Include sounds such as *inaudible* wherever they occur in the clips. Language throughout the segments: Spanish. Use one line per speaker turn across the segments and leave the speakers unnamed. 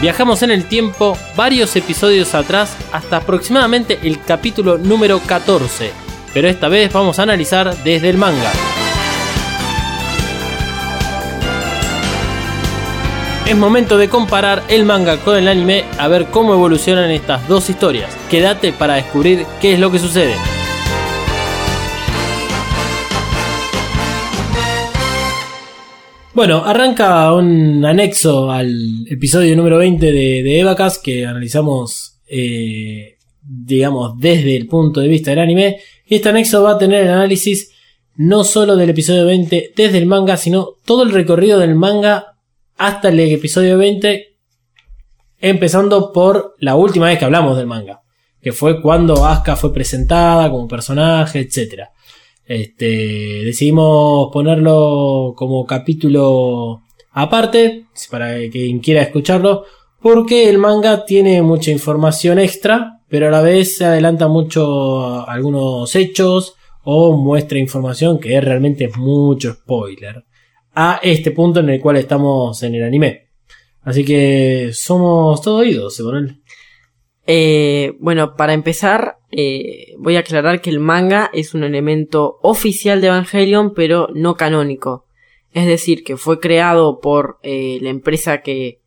Viajamos en el tiempo varios episodios atrás hasta aproximadamente el capítulo número 14, pero esta vez vamos a analizar desde el manga. Es momento de comparar el manga con el anime a ver cómo evolucionan estas dos historias. Quédate para descubrir qué es lo que sucede. Bueno, arranca un anexo al episodio número 20 de, de Evacas que analizamos, eh, digamos, desde el punto de vista del anime. Y este anexo va a tener el análisis no solo del episodio 20 desde el manga, sino todo el recorrido del manga hasta el episodio 20, empezando por la última vez que hablamos del manga, que fue cuando Asuka fue presentada como personaje, etcétera. Este, decidimos ponerlo como capítulo aparte, para quien quiera escucharlo, porque el manga tiene mucha información extra, pero a la vez se adelanta mucho algunos hechos o muestra información que es realmente mucho spoiler a este punto en el cual estamos en el anime. Así que somos todo oídos, Emanuel.
Eh, bueno, para empezar, eh, voy a aclarar que el manga es un elemento oficial de Evangelion, pero no canónico. Es decir, que fue creado por eh, la empresa que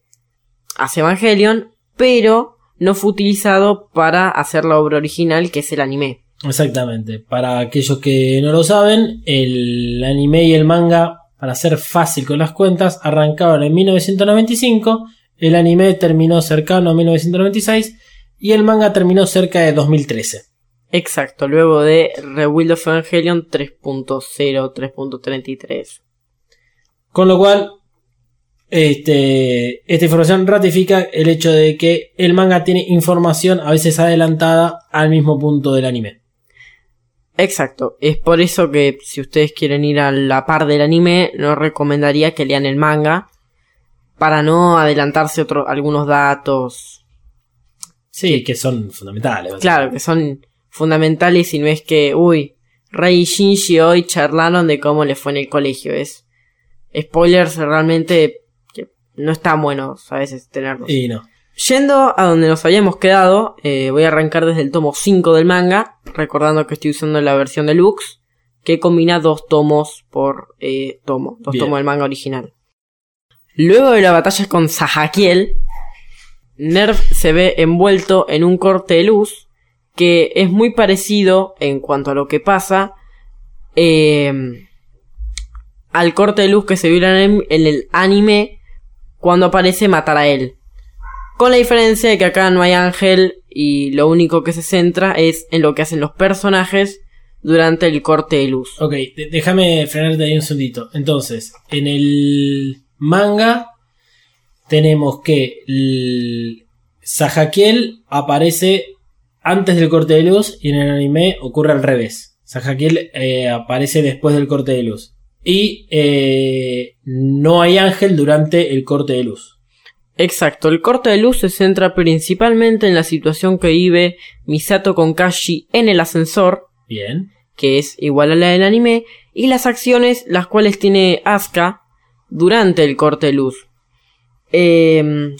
hace Evangelion, pero no fue utilizado para hacer la obra original, que es el anime.
Exactamente. Para aquellos que no lo saben, el anime y el manga, para ser fácil con las cuentas, arrancaron en 1995, el anime terminó cercano a 1996 y el manga terminó cerca de 2013.
Exacto, luego de Rebuild of Evangelion 3.0, 3.33.
Con lo cual, este, esta información ratifica el hecho de que el manga tiene información a veces adelantada al mismo punto del anime.
Exacto, es por eso que si ustedes quieren ir a la par del anime, no recomendaría que lean el manga para no adelantarse otro, algunos datos.
Sí, que son fundamentales.
Claro, que son fundamentales y no es que, uy, Rey y Shinji hoy charlaron de cómo le fue en el colegio. Es spoilers realmente que no están buenos a veces tenerlos.
Y no.
Yendo a donde nos habíamos quedado, eh, voy a arrancar desde el tomo 5 del manga, recordando que estoy usando la versión deluxe, que combina dos tomos por eh, tomo, dos
Bien.
tomos del manga original. Luego de la batalla con Sahakiel, Nerf se ve envuelto en un corte de luz que es muy parecido en cuanto a lo que pasa eh, al corte de luz que se vio en en el anime cuando aparece matar a él. Con la diferencia de que acá no hay ángel y lo único que se centra es en lo que hacen los personajes durante el corte de luz.
Ok, déjame frenarte ahí un segundito. Entonces, en el manga tenemos que el Sahakiel aparece antes del corte de luz y en el anime ocurre al revés. Sahakiel eh, aparece después del corte de luz. Y eh, no hay ángel durante el corte de luz.
Exacto, el corte de luz se centra principalmente en la situación que vive Misato con Kashi en el ascensor,
Bien.
que es igual a la del anime, y las acciones las cuales tiene Asuka durante el corte de luz. Em,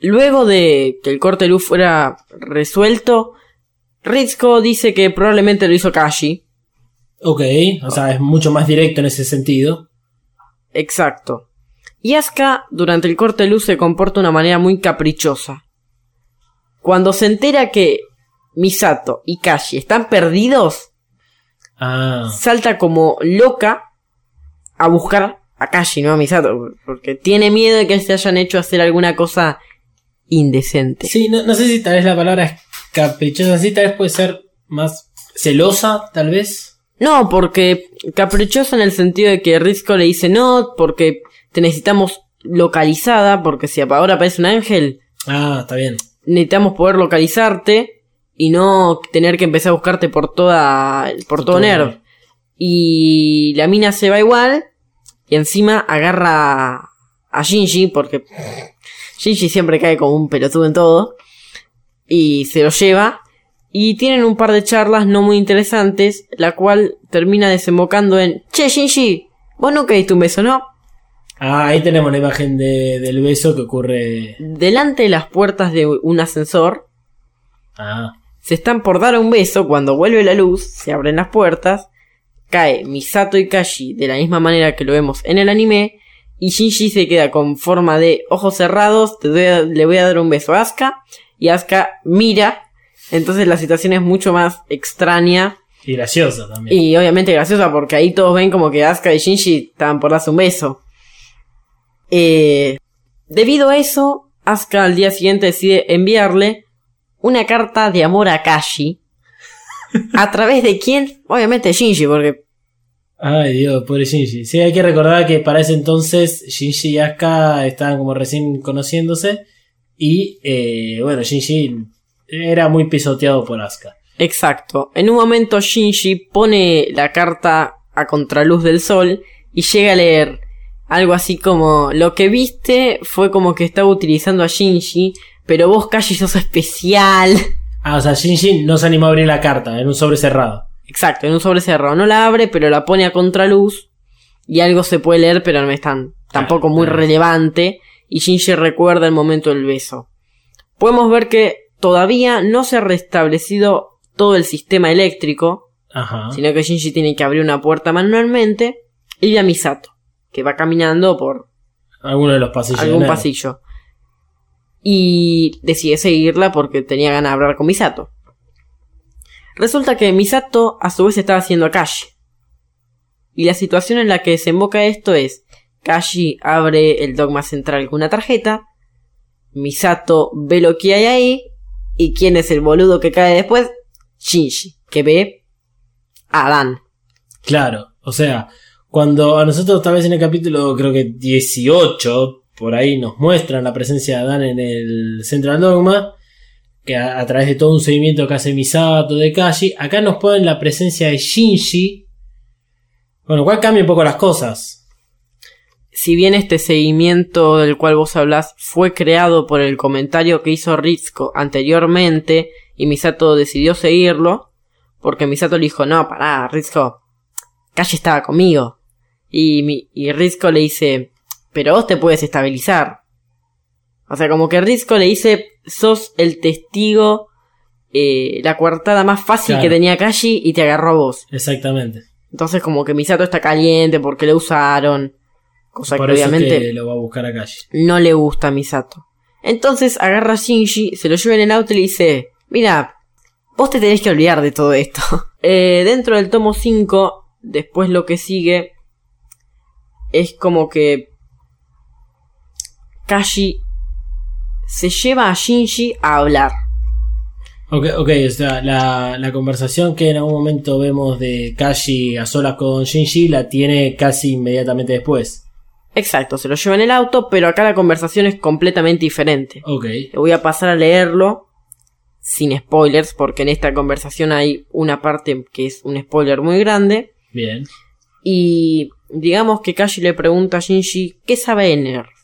luego de que el corte de luz fuera resuelto, Ritsuko dice que probablemente lo hizo Kashi.
Ok, o sea, es mucho más directo en ese sentido.
Exacto. Y Asuka durante el corte de luz se comporta de una manera muy caprichosa. Cuando se entera que Misato y Kashi están perdidos,
Ah,
salta como loca a buscar a Kashi, no a Misato, porque tiene miedo de que se hayan hecho hacer alguna cosa indecente.
Sí, no, no sé si tal vez la palabra es caprichosa, sí, tal vez puede ser más celosa, tal vez.
No, porque caprichosa en el sentido de que Rizko le dice no, porque te necesitamos localizada, porque si ahora aparece un ángel,
Ah, está bien.
necesitamos poder localizarte y no tener que empezar a buscarte por toda por todo
todo.
Nerv. Y la mina se va igual y encima agarra a Shinji porque Shinji siempre cae como un pelotudo en todo. Y se lo lleva. Y tienen un par de charlas no muy interesantes, la cual termina desembocando en Che Shinji, vos nunca diste un beso, ¿no?
Ah, ahí tenemos la imagen de- del beso que ocurre.
Delante de las puertas de un ascensor,
Ah,
se están por dar un beso. Cuando vuelve la luz, se abren las puertas, cae Misato y Kashi de la misma manera que lo vemos en el anime, y Shinji se queda con forma de ojos cerrados, te doy a- le voy a dar un beso a Asuka, y Asuka mira, entonces la situación es mucho más extraña
y gracioso también.
y obviamente graciosa porque ahí todos ven como que Asuka y Shinji estaban por darse un beso. Eh, debido a eso, Asuka al día siguiente decide enviarle una carta de amor a Kashi. ¿A través de quién? Obviamente Shinji, porque
Ay, Dios, pobre Shinji. Sí, hay que recordar que para ese entonces Shinji y Asuka estaban como recién conociéndose. Y eh, bueno, Shinji era muy pisoteado por Asuka.
Exacto. En un momento Shinji pone la carta a contraluz del sol y llega a leer algo así como lo que viste fue como que estaba utilizando a Shinji, pero vos Kashi sos especial.
Ah, o sea, Shinji no se animó a abrir la carta en un sobre cerrado.
Exacto, en un sobre cerrado. No la abre, pero la pone a contraluz y algo se puede leer, pero no es tan tampoco muy
claro.
relevante y Shinji recuerda el momento del beso. Podemos ver que todavía no se ha restablecido todo el sistema eléctrico,
Ajá.
sino que Shinji tiene que abrir una puerta manualmente y ve a Misato, que va caminando por
Alguno de los pasillos.
algún pasillo. Y decide seguirla porque tenía ganas de hablar con Misato. Resulta que Misato a su vez estaba haciendo a Kashi. Y la situación en la que desemboca esto es, Kashi abre el dogma central con una tarjeta, Misato ve lo que hay ahí, y quién es el boludo que cae después, Shinji, que ve a Dan.
Claro, o sea, cuando a nosotros tal vez en el capítulo creo que 18, por ahí nos muestran la presencia de Adán en el Central Dogma, que a, través de todo un seguimiento que hace Misato de Kashi, acá nos ponen la presencia de Shinji, con lo cual cambia un poco las cosas.
si bien este seguimiento del cual vos hablás fue creado por el comentario que hizo Rizko anteriormente y Misato decidió seguirlo, porque Misato le dijo, no, pará, Rizko, Kashi estaba conmigo. Y, y le dice, pero vos te puedes estabilizar. O sea, como que Rizko le dice, sos el testigo, eh, la coartada más fácil
Claro.
que tenía Kashi y te agarró a vos.
Exactamente.
Entonces como que Misato está caliente porque le usaron. Cosa
Por
que
eso es
obviamente
que lo va a buscar a Kashi.
no le gusta a Misato. Entonces agarra a Shinji, se lo lleva en el auto y le dice, mira, vos te tenés que olvidar de todo esto. *laughs* Eh, dentro del tomo 5, después lo que sigue es como que Kashi se lleva a Shinji a hablar.
Ok, ok, o sea, la, la conversación que en algún momento vemos de Kashi a solas con Shinji la tiene casi inmediatamente después.
Exacto, se lo lleva en el auto, pero acá la conversación es completamente diferente.
Ok,
Le voy a pasar a leerlo sin spoilers, porque en esta conversación hay una parte que es un spoiler muy grande.
bien.
Y digamos que Kashi le pregunta a Shinji, ¿qué sabe Nerf?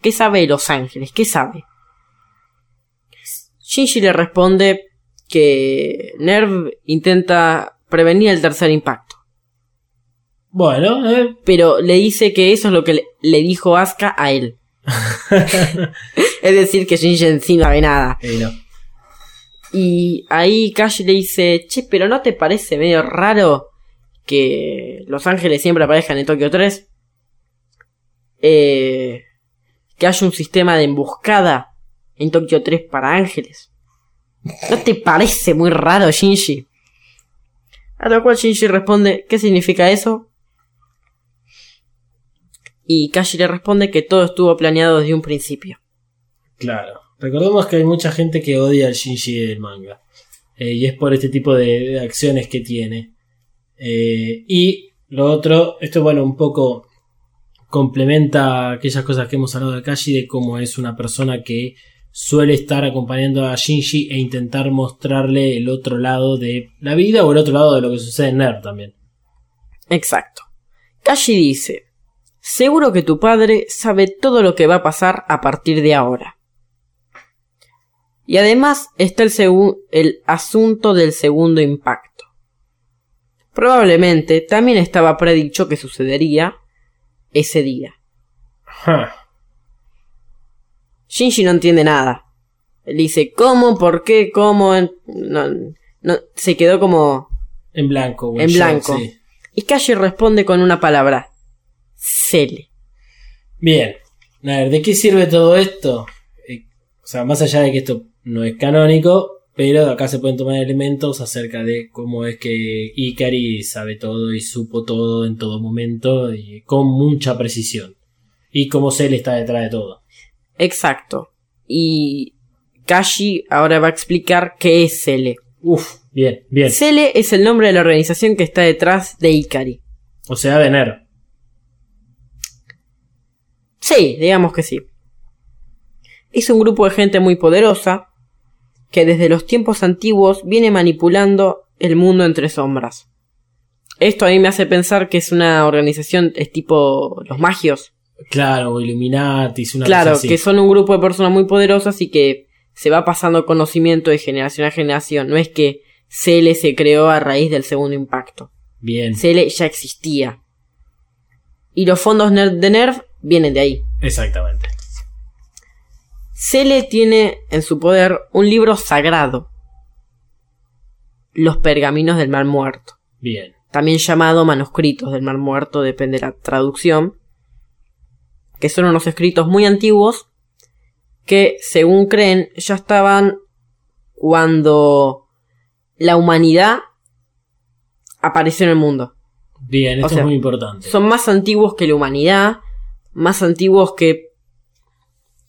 ¿Qué sabe de Los Ángeles? ¿Qué sabe? Shinji le responde que Nerv intenta prevenir el tercer impacto.
Bueno, eh,
Pero le dice que eso es lo que le, le dijo Asuka a él. *laughs* es decir, que Shinji encima ve nada.
eh, no.
Y ahí Kashi le dice, che, pero ¿no te parece medio raro que Los Ángeles siempre aparezcan en Tokio 3? Eh, que haya un sistema de emboscada en Tokio 3 para ángeles. ¿No te parece muy raro, Shinji? A lo cual Shinji responde, ¿qué significa eso? Y Kashi le responde que todo estuvo planeado desde un principio.
Claro. Recordemos que hay mucha gente que odia al Shinji del manga. Eh, y es por este tipo de, acciones que tiene. Eh, y lo otro, esto bueno, un poco complementa aquellas cosas que hemos hablado de Kashi, de cómo es una persona que suele estar acompañando a Shinji e intentar mostrarle el otro lado de la vida o el otro lado de lo que sucede en Nerd también.
Exacto. Kashi dice, seguro que tu padre sabe todo lo que va a pasar a partir de ahora. Y además está el, el asunto del segundo impacto. Probablemente también estaba predicho que sucedería ese día.
Ja.
Shinji no entiende nada. Él dice, ¿cómo? ¿Por qué? ¿Cómo? No, no, se quedó como...
En blanco.
En blanco.
sí.
Y Kashi responde con una palabra. Cele.
Bien. A ver, ¿de qué sirve todo esto? Eh, o sea, más allá de que esto no es canónico, pero acá se pueden tomar elementos acerca de cómo es que Ikari sabe todo y supo todo en todo momento y con mucha precisión. Y cómo Cell está detrás de todo.
Exacto. Y Kashi ahora va a explicar qué es Cele.
Uf, bien, bien.
Cele es el nombre de la organización que está detrás de Ikari.
O sea, de Ner.
Sí, digamos que sí. Es un grupo de gente muy poderosa que desde los tiempos antiguos viene manipulando el mundo entre sombras. Esto a mí me hace pensar que es una organización, es tipo los magios.
Claro, Illuminati, una
Claro,
cosa así.
que son un grupo de personas muy poderosas y que se va pasando conocimiento de generación a generación. No es que Cele se creó a raíz del segundo impacto.
Bien,
Cele ya existía. Y los fondos de Nerf vienen de ahí.
exactamente.
Cele tiene en su poder un libro sagrado. Los pergaminos del Mar Muerto.
Bien.
También llamado manuscritos del Mar Muerto, depende de la traducción. Que son unos escritos muy antiguos que, según creen, ya estaban cuando la humanidad apareció en el mundo.
Bien, esto
O sea,
es muy importante.
Son más antiguos que la humanidad, más antiguos que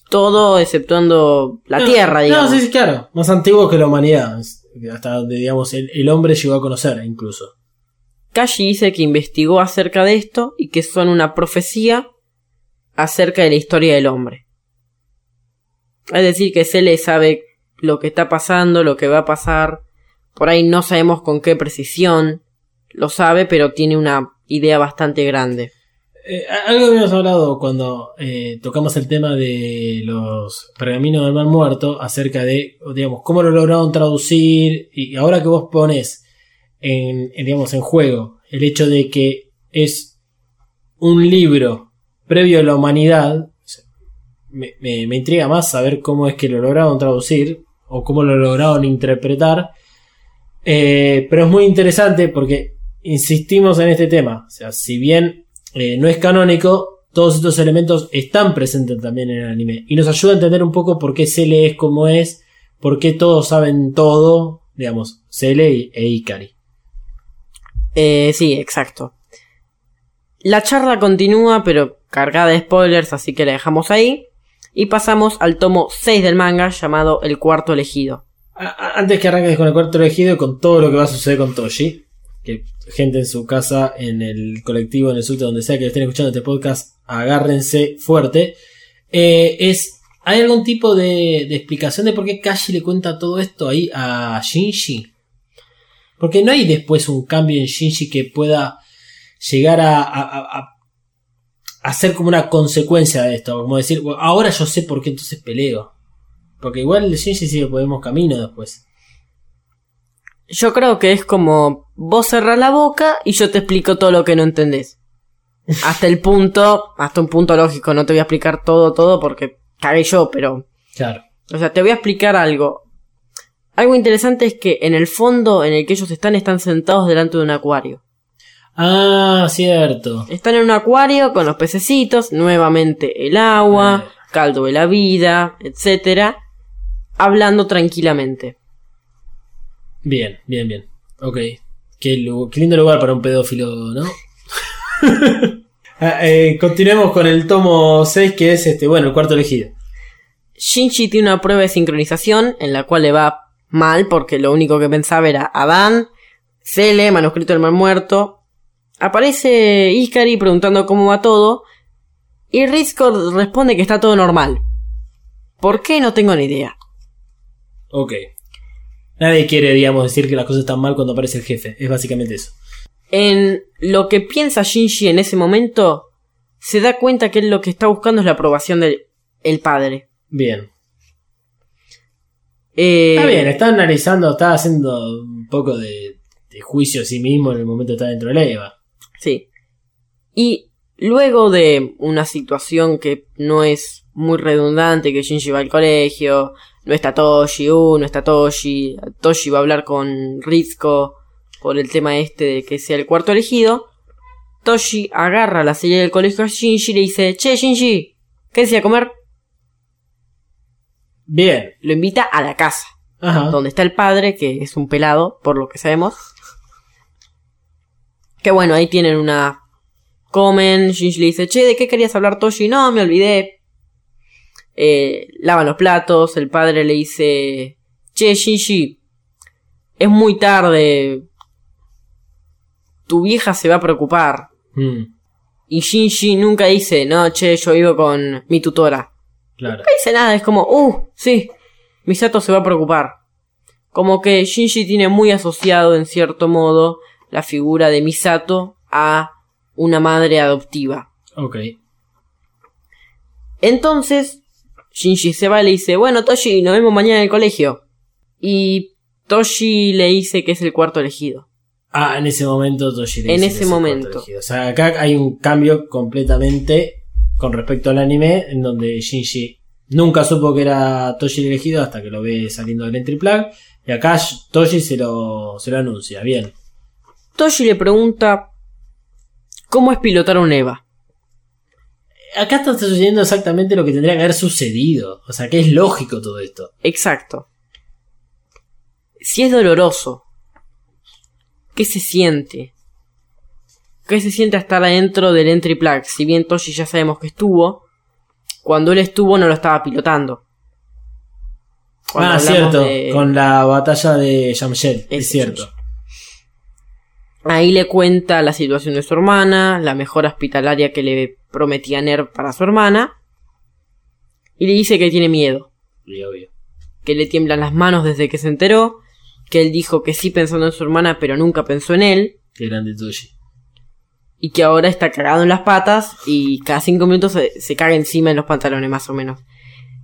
todo exceptuando la
No,
Tierra, digamos.
No, sí, sí, claro. Más antiguo que la humanidad. Hasta donde, digamos, el, el hombre llegó a conocer, incluso.
Kashi dice que investigó acerca de esto y que son una profecía acerca de la historia del hombre. Es decir, que Cele sabe lo que está pasando, lo que va a pasar. Por ahí no sabemos con qué precisión lo sabe, pero tiene una idea bastante grande.
Eh, algo habíamos hablado cuando eh, tocamos el tema de los pergaminos del mar muerto, acerca de, digamos, cómo lo lograron traducir, y ahora que vos pones en, en, digamos, en juego el hecho de que es un libro previo a la humanidad, me, me- me intriga más saber cómo es que lo lograron traducir, o cómo lo lograron interpretar, Eh, pero es muy interesante porque insistimos en este tema, o sea, si bien eh, no es canónico, todos estos elementos están presentes también en el anime. Y nos ayuda a entender un poco por qué Cele es como es, por qué todos saben todo, digamos, Cele y- e Ikari.
Eh, sí, exacto. La charla continúa, pero cargada de spoilers, así que la dejamos ahí. Y pasamos al tomo 6 del manga llamado El Cuarto Elegido.
Antes que arranques con el cuarto elegido, con todo lo que va a suceder con Toshi, que gente en su casa, en el colectivo, en el subte, donde sea que estén escuchando este podcast, agárrense fuerte. eh, es, ¿Hay algún tipo de, explicación de por qué Kashi le cuenta todo esto ahí a Shinji? Porque no hay después un cambio en Shinji que pueda llegar a, a, ser como una consecuencia de esto. Como decir, "Bueno, ahora yo sé por qué entonces peleo. Porque igual Shinji sigue por camino después.
Yo creo que es como vos cerrás la boca y yo te explico todo lo que no entendés. Hasta el punto, hasta un punto lógico, no te voy a explicar todo, todo porque cagué yo, pero
Claro.
O sea, te voy a explicar algo. Algo interesante es que en el fondo en el que ellos están están sentados delante de un acuario.
Ah, cierto.
Están en un acuario con los pececitos, nuevamente el agua,
Eh.
caldo de la vida, etcétera, hablando tranquilamente.
Bien, bien, bien. Ok. Qué, lindo lugar para un pedófilo, ¿no? *laughs* Ah, eh, continuemos con el tomo 6, que es este, bueno, el cuarto elegido.
Shinji tiene una prueba de sincronización en la cual le va mal porque lo único que pensaba era Adán, Cele, manuscrito del mar muerto. Aparece Ikari preguntando cómo va todo y Rizko responde que está todo normal. ¿Por qué? No tengo ni idea.
Ok. Nadie quiere, digamos, decir que las cosas están mal cuando aparece el jefe. Es básicamente eso.
En lo que piensa Shinji en ese momento, se da cuenta que él lo que está buscando es la aprobación del el padre.
Bien.
Eh,
Está bien, está analizando, está haciendo un poco de, de juicio a sí mismo en el momento de estar dentro de la EVA.
Sí. Y Luego de una situación que no es muy redundante, que Shinji va al colegio, no está Toshi, uh, no está Toshi, Toshi va a hablar con Rizko por el tema este de que sea el cuarto elegido, Toshi agarra la serie del colegio a Shinji y le dice, che Shinji, ¿qué decía comer?
Bien.
Lo invita a la casa,
Ajá.
donde está el padre, que es un pelado, por lo que sabemos. Que bueno, ahí tienen una... Comen, Shinji le dice, che, ¿de qué querías hablar Toshi? No, me olvidé. Eh, lavan los platos, el padre le dice, che, Shinji, es muy tarde. Tu vieja se va a preocupar.
Mm,
Y Shinji nunca dice, no, che, yo vivo con mi tutora.
claro.
No dice nada, es como, uh, sí, Misato se va a preocupar. Como que Shinji tiene muy asociado, en cierto modo, la figura de Misato a una madre adoptiva.
Ok.
Entonces, Shinji se va y le dice, bueno, Toshi, nos vemos mañana en el colegio. Y Toshi le dice que es el cuarto elegido.
Ah, en ese momento Toshi le
En
dice
ese
que es el
momento.
cuarto elegido. O sea, acá hay un cambio completamente con respecto al anime, en donde Shinji nunca supo que era Toshi el elegido hasta que lo ve saliendo del entry plug. Y acá Toshi se lo, se lo anuncia. Bien.
Toshi le pregunta, ¿cómo es pilotar un EVA?
Acá está sucediendo exactamente lo que tendría que haber sucedido. O sea, que es lógico todo esto.
Exacto. Si es doloroso, ¿qué se siente? ¿Qué se siente estar adentro del entry plug? Si bien Toshi ya sabemos que estuvo, cuando él estuvo no lo estaba pilotando. Cuando
ah, cierto.
de-
Con la batalla de Yamshel. Es cierto.
Ahí le cuenta la situación de su hermana, la mejora hospitalaria que le prometía Nerv para su hermana, y le dice que tiene miedo.
Y obvio.
que le tiemblan las manos desde que se enteró, que él dijo que sí pensando en su hermana pero nunca pensó en él,
Qué grande Toshi.
y que ahora está cagado en las patas y cada cinco minutos se, se caga encima en los pantalones más o menos.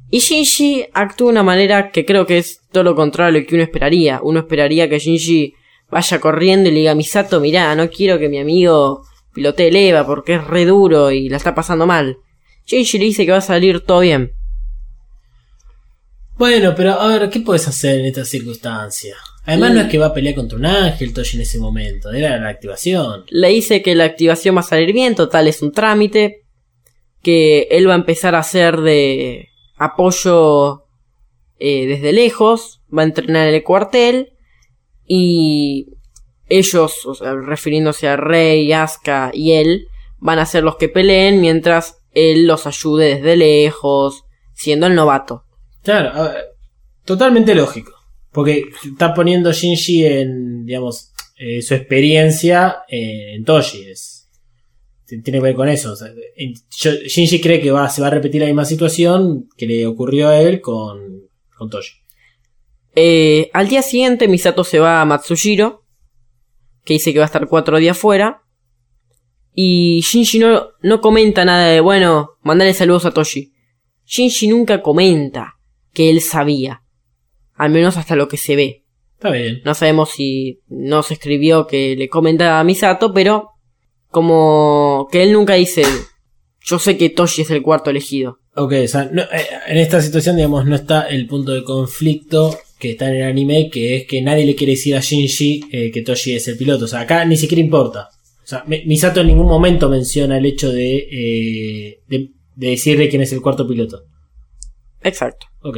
Y Shinji actúa de una manera que creo que es todo lo contrario a lo que uno esperaría. Uno esperaría que Shinji vaya corriendo y le diga a Misato, mirá, no quiero que mi amigo pilotee el EVA porque es re duro y la está pasando mal. Shinji le dice que va a salir todo bien.
Bueno, pero a ver, ¿qué puedes hacer en esta circunstancia? Además,
Mm.
no es que va a pelear contra un ángel Toshi en ese momento, era la activación.
Le dice que la activación va a salir bien, total es un trámite. Que él va a empezar a hacer de apoyo eh, desde lejos. Va a entrenar en el cuartel. Y ellos, o sea, refiriéndose a Rey, Asuka y él, van a ser los que peleen mientras él los ayude desde lejos, siendo el novato.
Claro, totalmente lógico. Porque está poniendo Shinji en, digamos, eh, su experiencia eh, en Toshi. Tiene que ver con eso. Shinji cree que va, se va a repetir la misma situación que le ocurrió a él con, con Toshi.
Eh, al día siguiente Misato se va a Matsushiro, que dice que va a estar cuatro días fuera. Y Shinji no, no comenta nada de, bueno, mandale saludos a Toshi. Shinji nunca comenta que él sabía. Al menos hasta lo que se ve.
Está bien.
No sabemos si no se escribió que le comenta a Misato, pero como que él nunca dice, yo sé que Toshi es el cuarto elegido.
Ok, o sea, no, eh, en esta situación, digamos, no está el punto de conflicto que está en el anime, que es que nadie le quiere decir a Shinji eh, que Toshi es el piloto. O sea, acá ni siquiera importa. O sea, Mi- Misato en ningún momento menciona el hecho de, eh, de, de decirle quién es el cuarto piloto.
Exacto.
Ok.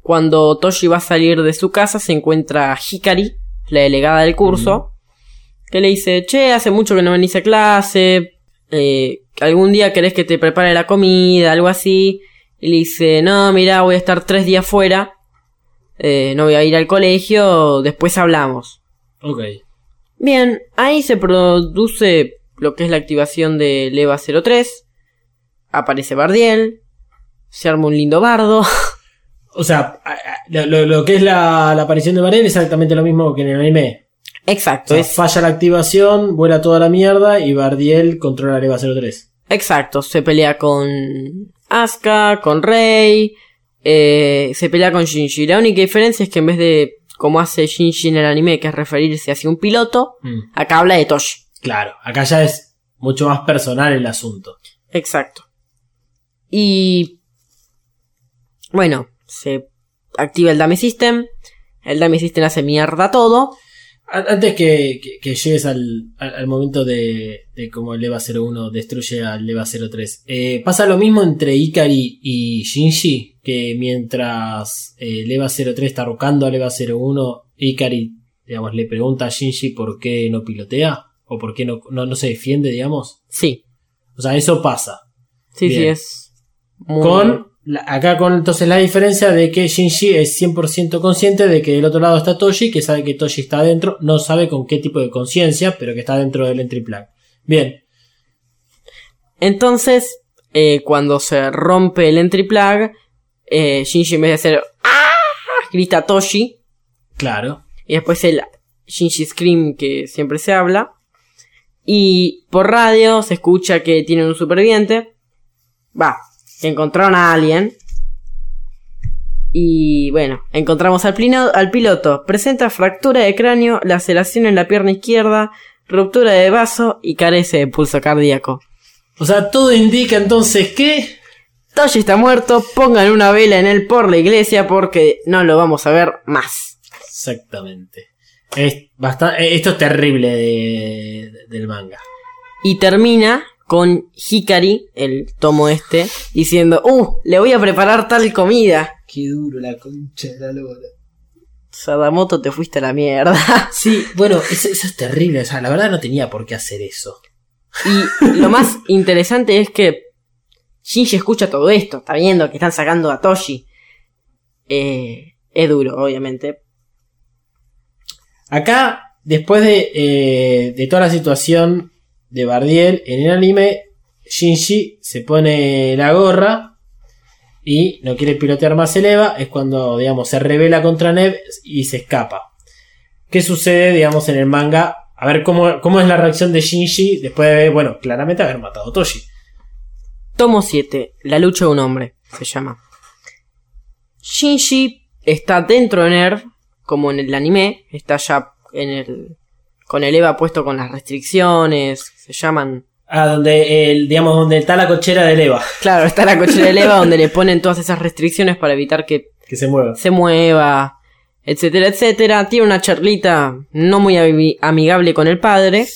Cuando Toshi va a salir de su casa, se encuentra a Hikari, la delegada del curso, que le dice, che, hace mucho que no venís a clase, eh, algún día querés que te prepare la comida, algo así. Y le dice, no, mira, voy a estar tres días fuera, eh, no voy a ir al colegio, después hablamos.
Ok.
Bien, ahí se produce lo que es la activación de Leva 03, aparece Bardiel, se arma un lindo bardo. *laughs*
O sea, lo, lo- que es la, la aparición de Varel es exactamente lo mismo que en el anime. O
Exacto,
sea,
es
falla la activación, vuela toda la mierda y Bardiel controla la EVA 03.
Exacto, se pelea con Asuka, con Rey, eh, se pelea con Shinji. La única diferencia es que en vez de, como hace Shinji en el anime, que es referirse hacia un piloto,
Mm.
acá habla de Toshi.
Claro, acá ya es mucho más personal el asunto.
Exacto. Y bueno, se activa el Dummy System. El Dummy System hace mierda todo.
Antes que, que- que llegues al, al- al momento de, de cómo el EVA 01 destruye al EVA 03, eh, pasa lo mismo entre Ikari y Shinji, que mientras eh, el EVA 03 está rocando al EVA 01, Ikari, digamos, le pregunta a Shinji por qué no pilotea, o por qué no, no, no se defiende, digamos.
Sí,
O sea, eso pasa.
sí, sí, es. muy-
Con acá con entonces la diferencia de que Shinji es 100% consciente de que del otro lado está Toshi, que sabe que Toshi está adentro, no sabe con qué tipo de conciencia, pero que está dentro del entry plug. Bien,
Entonces, eh, cuando se rompe el entry plug, eh, Shinji en vez de hacer ¡Ah! grita Toshi.
claro.
Y después el Shinji Scream que siempre se habla. Y por radio se escucha que tienen un superviviente. Va, que encontraron a alguien. Y bueno, encontramos al, plino- al piloto. Presenta fractura de cráneo, laceración en la pierna izquierda, ruptura de vaso y carece de pulso cardíaco.
O sea, todo indica entonces que...
Toshi está muerto, pongan una vela en él por la iglesia porque no lo vamos a ver más.
Exactamente. Es bastante, esto es terrible de- del manga.
Y termina con Hikari, el tomo este, diciendo, uh, le voy a preparar tal comida.
Qué duro la concha de la lora.
Sadamoto, te fuiste a la mierda. *laughs*
Sí, bueno, eso, eso es terrible. O sea, la verdad no tenía por qué hacer eso.
Y lo más interesante es que Shinji escucha todo esto, está viendo que están sacando a Toshi. Eh, es duro, obviamente.
Acá, después de, eh, de toda la situación de Bardiel en el anime, Shinji se pone la gorra y no quiere pilotear más el EVA. Es cuando, digamos, se revela contra Neb y se escapa. ¿Qué sucede, digamos, en el manga? A ver cómo, cómo es la reacción de Shinji después de, bueno, claramente haber matado Toshi.
Tomo 7, La lucha de un hombre, se llama. Shinji está dentro de Nerv, como en el anime, está ya en el con el EVA puesto con las restricciones, se llaman...
Ah, donde, el, digamos, donde está la cochera del EVA.
Claro, está la cochera del EVA *laughs* donde le ponen todas esas restricciones para evitar que
Que se mueva.
se mueva, etcétera, etcétera. Tiene una charlita no muy ami- amigable con el padre.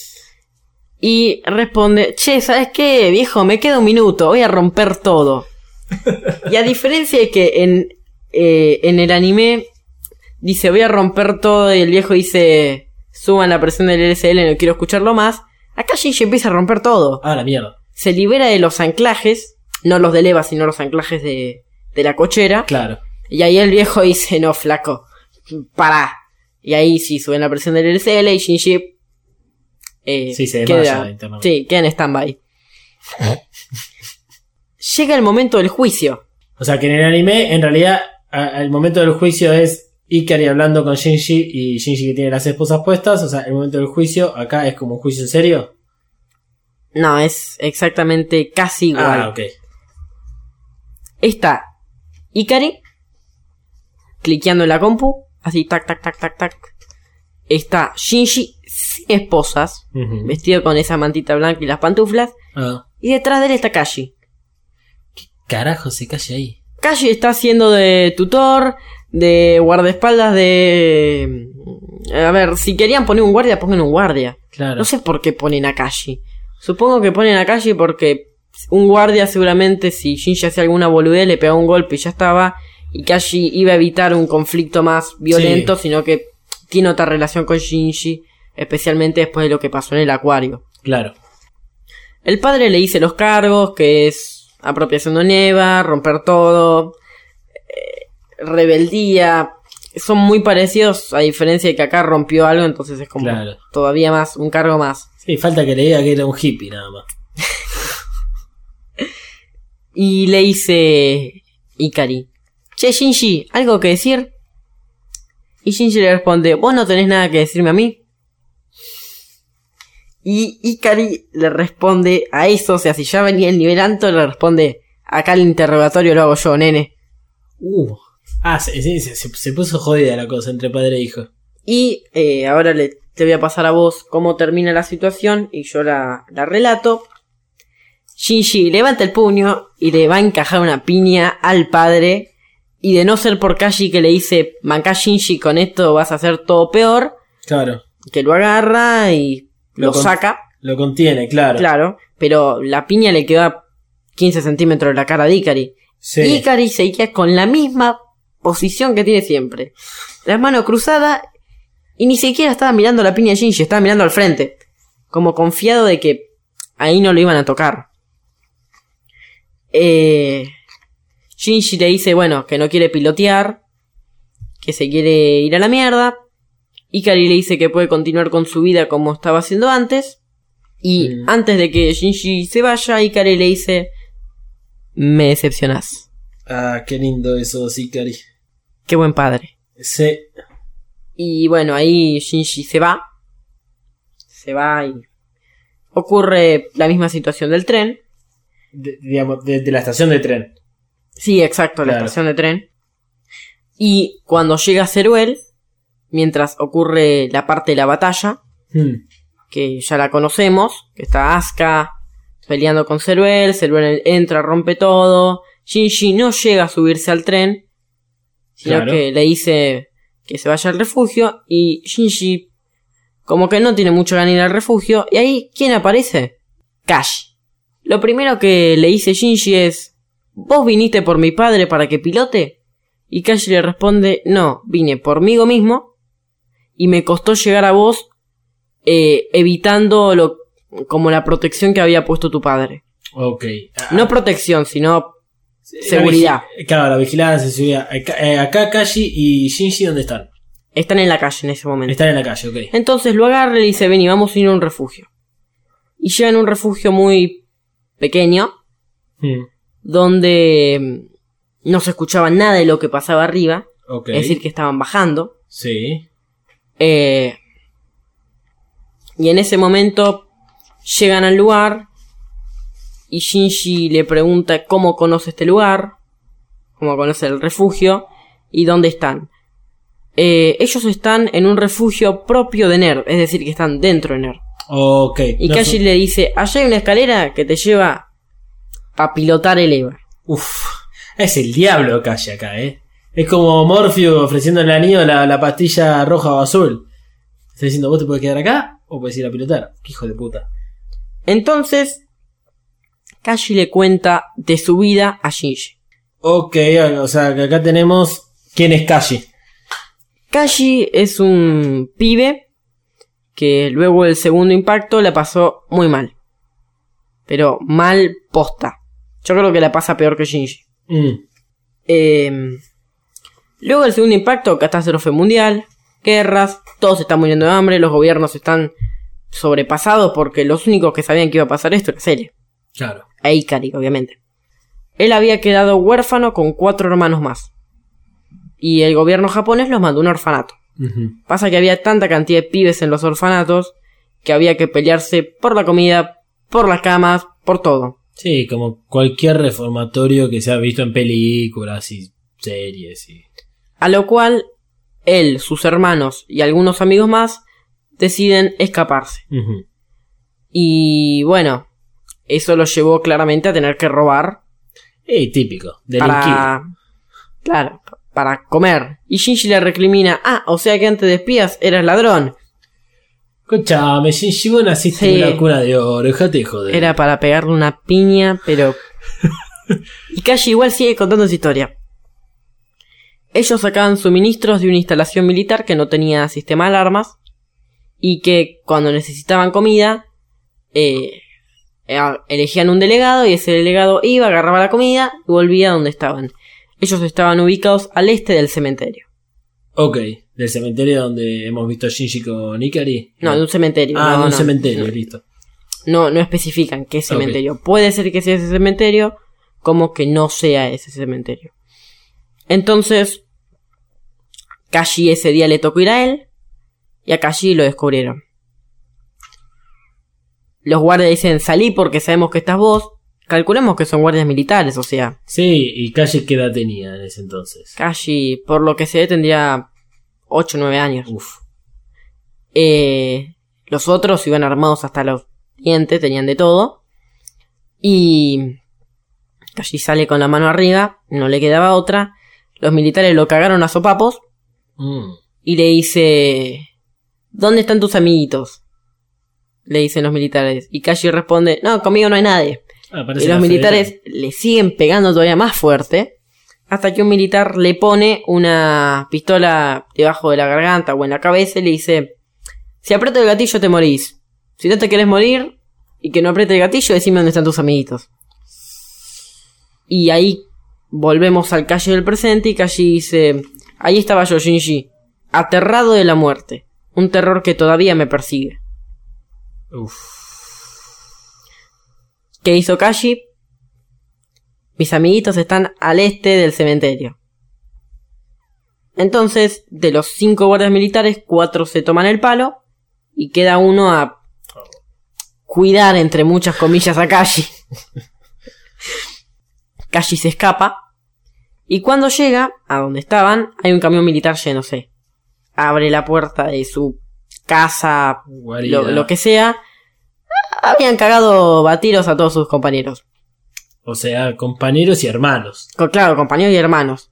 Y responde, che, ¿sabes qué, viejo? Me queda un minuto, voy a romper todo. *laughs* y a diferencia de que en, eh, en el anime dice, voy a romper todo, y el viejo dice, suban la presión del LSL, no quiero escucharlo más. Acá Shinji empieza a romper todo.
Ah, la mierda.
Se libera de los anclajes, no los del EVA, sino los anclajes de, de la cochera.
Claro.
Y ahí el viejo dice, no, flaco, pará. Y ahí sí suben la presión del LCL y Shinji... eh,
Sí, se
queda,
internamente.
sí, queda en stand-by. Llega el momento del juicio.
O sea que en el anime, en realidad, al momento del juicio es Ikari hablando con Shinji y Shinji que tiene las esposas puestas. O sea, el momento del juicio acá es como un juicio en serio.
No, es exactamente casi igual.
Ah, ok.
Está Ikari cliqueando en la compu, así tac tac tac tac tac. Está Shinji sin esposas, vestido con esa mantita blanca y las pantuflas,
Ah.
y detrás de él está Kashi.
Carajo, se calla ahí.
Kashi está haciendo de tutor, de guardaespaldas, de... A ver, si querían poner un guardia, pongan un guardia.
Claro.
No sé por qué ponen a Kashi. Supongo que ponen a Kashi porque un guardia seguramente si Shinji hacía alguna boludez le pegaba un golpe y ya estaba. Y Kashi iba a evitar un conflicto más violento, sino que tiene otra relación con Shinji, especialmente después de lo que pasó en el acuario.
Claro.
El padre le dice los cargos, que es apropiación de Neva, romper todo, eh, rebeldía. Son muy parecidos, a diferencia de que acá rompió algo, entonces es como
Claro.
todavía más, un cargo más.
Sí, falta que le diga que era un hippie nada más. *laughs*
Y le dice Ikari, che Shinji, ¿algo que decir? Y Shinji le responde, ¿vos no tenés nada que decirme a mí? Y Ikari le responde a eso, o sea, si ya venía el nivel alto, le responde, acá el interrogatorio lo hago yo, nene.
Uh. Ah, se, se- se- se puso jodida la cosa entre padre e hijo.
Y eh, ahora le te voy a pasar a vos cómo termina la situación y yo la, la relato. Shinji levanta el puño y le va a encajar una piña al padre. Y de no ser por Kashi que le dice, manca Shinji, con esto vas a hacer todo peor,
Claro.
que lo agarra y
Lo
saca.
Lo contiene, claro.
Claro, pero la piña le queda 15 centímetros de la cara de Ikari.
Sí.
Ikari seguía con la misma posición que tiene siempre. Las manos cruzadas y ni siquiera estaba mirando la piña de Shinji, estaba mirando al frente. Como confiado de que ahí no lo iban a tocar. Eh, Shinji le dice, bueno, que no quiere pilotear, que se quiere ir a la mierda. Ikari le dice que puede continuar con su vida como estaba haciendo antes. Y
Mm.
antes de que Shinji se vaya, Ikari le dice, me decepcionás.
Ah, qué lindo eso, Ikari.
Qué buen padre.
Sí.
Y bueno, ahí Shinji se va. Se va y ocurre la misma situación del tren.
De, digamos, de, de la estación de tren.
Sí, exacto, la
Claro.
estación de tren. Y cuando llega Ceruel, mientras ocurre la parte de la batalla,
Hmm.
que ya la conocemos, que está Asuka peleando con Ceruel, Ceruel entra, rompe todo, Shinji no llega a subirse al tren, sino
Claro.
que le dice que se vaya al refugio y Shinji como que no tiene mucho ganas ir al refugio y ahí ¿quién aparece? Kashi. Lo primero que le dice Shinji es ¿Vos viniste por mi padre para que pilote? Y Kashi le responde No, vine por mí mismo y me costó llegar a vos eh, evitando lo, como la protección que había puesto tu padre.
Ok. Ah,
No protección, sino seguridad.
Claro, la vigilancia, seguridad. Acá, eh, acá Kashi y Shinji, ¿dónde están?
están en la calle en ese momento.
Están en la calle, ok.
Entonces lo agarra y le dice, ven y vamos a ir a un refugio. Y llegan a un refugio muy pequeño,
Hmm.
donde mm, no se escuchaba nada de lo que pasaba arriba, es decir, que estaban bajando.
Sí.
Eh, y en ese momento llegan al lugar y Shinji le pregunta cómo conoce este lugar, cómo conoce el refugio y dónde están. Eh, ellos están en un refugio propio de Nerd, es decir, que están dentro de Nerd.
Ok.
Y
No
Kashi le dice, allá hay una escalera que te lleva a pilotar el Eva.
Uf. Es el diablo Kashi acá, eh. Es como Morpheus ofreciéndole al niño la, la pastilla roja o azul. Está diciendo, vos te puedes quedar acá o puedes ir a pilotar. Qué hijo de puta.
Entonces, Kashi le cuenta de su vida a Shinji.
Ok, o sea que acá tenemos. ¿Quién es Kashi?
Kashi es un pibe que luego del segundo impacto la pasó muy mal. Pero mal posta. Yo creo que la pasa peor que Shinji.
Mm,
Eh, luego del segundo impacto, catástrofe mundial, guerras, todos están muriendo de hambre, los gobiernos están sobrepasados porque los únicos que sabían que iba a pasar esto era Celia.
claro.
E Ikari, obviamente. Él había quedado huérfano con cuatro hermanos más. Y el gobierno japonés los mandó a un orfanato. Pasa que había tanta cantidad de pibes en los orfanatos que había que pelearse por la comida, por las camas, por todo.
Sí, como cualquier reformatorio que se ha visto en películas y series y.
A lo cual él, sus hermanos y algunos amigos más deciden escaparse. Y bueno, eso los llevó claramente a tener que robar
Eh, típico. Delinquir.
para... Claro, para comer. Y Shinji le recrimina, ah, o sea que antes de espías eras ladrón.
Escuchame, Shinji, vos naciste
Sí.
en una cuna de oro, dejate de joder.
Era para pegarle una piña, pero... *laughs* y Kashi igual sigue contando su historia. Ellos sacaban suministros de una instalación militar que no tenía sistema de alarmas y que cuando necesitaban comida eh, elegían un delegado y ese delegado iba, agarraba la comida y volvía a donde estaban. Ellos estaban ubicados al este del cementerio.
Ok, del cementerio donde hemos visto a Shinji con Ikari.
No, de un cementerio.
Ah,
no,
de un
no.
cementerio, listo.
No, no especifican qué cementerio. Puede ser que sea ese cementerio, como que no sea ese cementerio. Entonces, Kashi ese día le tocó ir a él, y a Kashi lo descubrieron. Los guardias dicen, salí porque sabemos que estás vos. Calculemos que son guardias militares, o sea,
Sí, y Kashi qué edad tenía en ese entonces.
Kashi, por lo que se ve, tendría 8 o 9 años.
Uf.
Eh, los otros iban armados hasta los dientes, tenían de todo. Y Kashi sale con la mano arriba, no le quedaba otra. Los militares lo cagaron a sopapos
Mm.
y le dice, ¿dónde están tus amiguitos? Le dicen los militares. Y Kashi responde, no, conmigo no hay nadie.
Ah,
Y los militares le siguen pegando todavía más fuerte. Hasta que un militar le pone una pistola debajo de la garganta o en la cabeza y le dice: Si aprieto el gatillo te morís. Si no te querés morir y que no apriete el gatillo, decime dónde están tus amiguitos. Y ahí volvemos al calle del presente y Kashi dice: Ahí estaba yo, Shinji, aterrado de la muerte. Un terror que todavía me persigue.
Uf.
¿Qué hizo Kashi? Mis amiguitos están al este del cementerio. Entonces, de los cinco guardias militares, cuatro se toman el palo y queda uno a cuidar, entre muchas comillas, a Kashi. *laughs* Kashi se escapa y cuando llega a donde estaban, hay un camión militar lleno, Abre la puerta de su casa, lo, lo que sea. Habían cagado batiros a todos sus compañeros.
O sea, compañeros y hermanos.
Claro, compañeros y hermanos.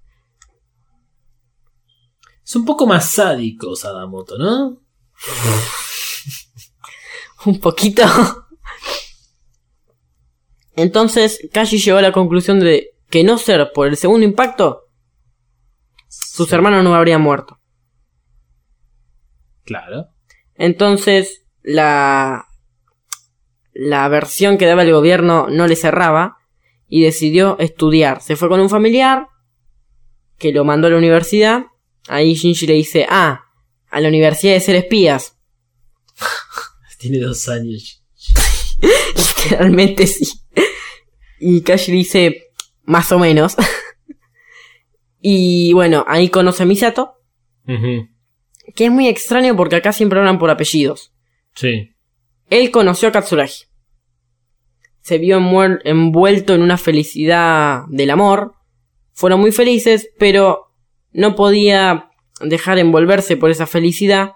Es un poco más sádico Sadamoto, ¿no? *laughs*
Un poquito. Entonces, Kashi llegó a la conclusión de que no ser por el segundo impacto, sus
Sí.
hermanos no habrían muerto.
Claro.
Entonces, la, la versión que daba el gobierno no le cerraba y decidió estudiar. Se fue con un familiar que lo mandó a la universidad. Ahí Shinji le dice, ah, a la universidad de ser espías. *laughs*
Tiene dos años. *laughs*
Literalmente sí. Y Kashi dice, más o menos. *laughs* y bueno, ahí conoce a Misato,
Ujú.
Que es muy extraño porque acá siempre hablan por apellidos.
Sí.
Él conoció a Katsuragi. Se vio envuel- envuelto en una felicidad del amor. Fueron muy felices, pero no podía dejar envolverse por esa felicidad,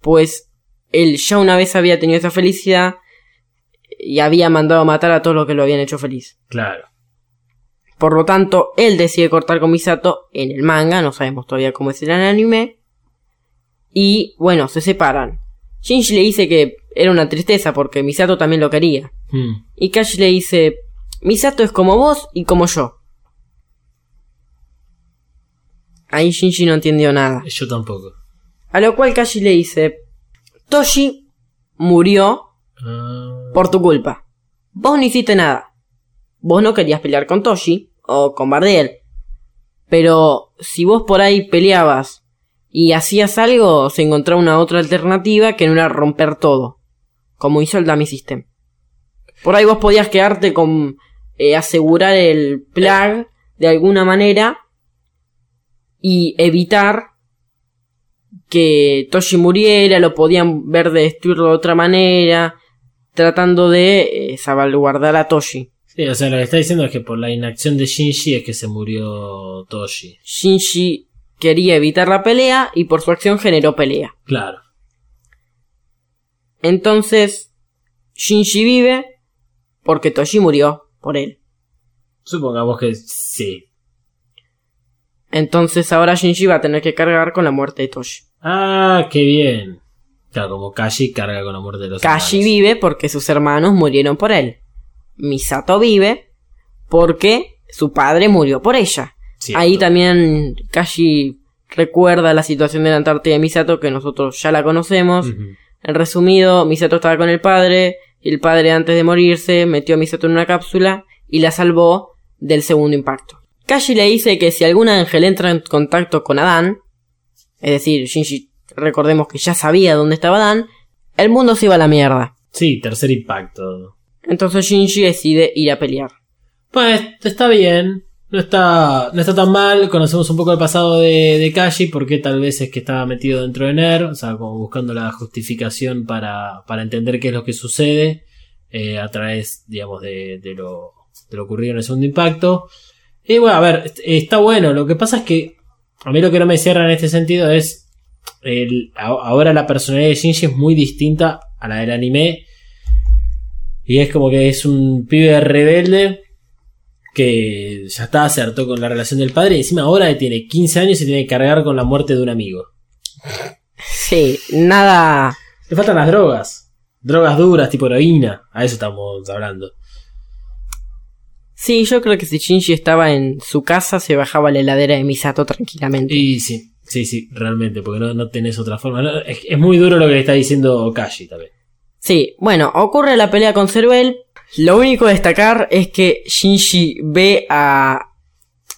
pues él ya una vez había tenido esa felicidad y había mandado a matar a todos los que lo habían hecho feliz.
Claro.
Por lo tanto, él decide cortar con Misato en el manga, no sabemos todavía cómo es en el anime. Y bueno, se separan. Shinji le dice que era una tristeza porque Misato también lo quería.
Mm.
Y Kashi le dice, Misato es como vos y como yo. Ahí Shinji no entendió nada.
Yo tampoco.
A lo cual Kashi le dice, Toshi murió
Ah,
por tu culpa. Vos no hiciste nada. Vos no querías pelear con Toshi o con Bardiel. Pero si vos por ahí peleabas y hacías algo, se encontraba una otra alternativa que no era romper todo. Como hizo el Dummy System. Por ahí vos podías quedarte con eh, asegurar el plug de alguna manera y evitar que Toshi muriera, lo podían ver de destruirlo de otra manera, tratando de eh, salvaguardar a Toshi.
Sí, o sea, lo que está diciendo es que por la inacción de Shinji es que se murió Toshi.
Shinji quería evitar la pelea y por su acción generó pelea.
Claro.
Entonces, Shinji vive porque Toshi murió por él.
Supongamos que sí.
Entonces ahora Shinji va a tener que cargar con la muerte de Toshi.
Ah, qué bien. Claro, como Kashi carga con la muerte de los
Kashi
hermanos.
vive porque sus hermanos murieron por él. Misato vive porque su padre murió por ella.
Cierto.
Ahí también Kashi recuerda la situación de la Antártida de Misato que nosotros ya la conocemos. En resumido, Misato estaba con el padre y el padre antes de morirse metió a Misato en una cápsula y la salvó del segundo impacto. Kashi le dice que si algún ángel entra en contacto con Adán, es decir, Shinji, recordemos que ya sabía dónde estaba Adán, el mundo se iba a la mierda.
Sí, tercer impacto.
Entonces Shinji decide ir a pelear.
Pues está bien. No está, no está tan mal. Conocemos un poco el pasado de, de Kashi. Porque tal vez es que estaba metido dentro de NER. O sea, como buscando la justificación para, para entender qué es lo que sucede. eh, a través, digamos, de, de lo, de lo ocurrido en el segundo impacto. Y bueno, a ver, est- está bueno. Lo que pasa es que a mí lo que no me cierra en este sentido es el- ahora la personalidad de Shinji es muy distinta a la del anime. Y es como que es un pibe rebelde que ya está, se hartó con la relación del padre y encima ahora tiene 15 años y se tiene que cargar con la muerte de un amigo.
Sí, nada.
Le faltan las drogas. Drogas duras, tipo heroína. A eso estamos hablando.
Sí, yo creo que si Shinji estaba en su casa, se bajaba la heladera de Misato tranquilamente.
Y sí, sí, sí, realmente, porque no, no tenés otra forma. No, es, es muy duro lo que le está diciendo Kashi también.
Sí, bueno, ocurre la pelea con Ceruel. Lo único a destacar es que Shinji ve a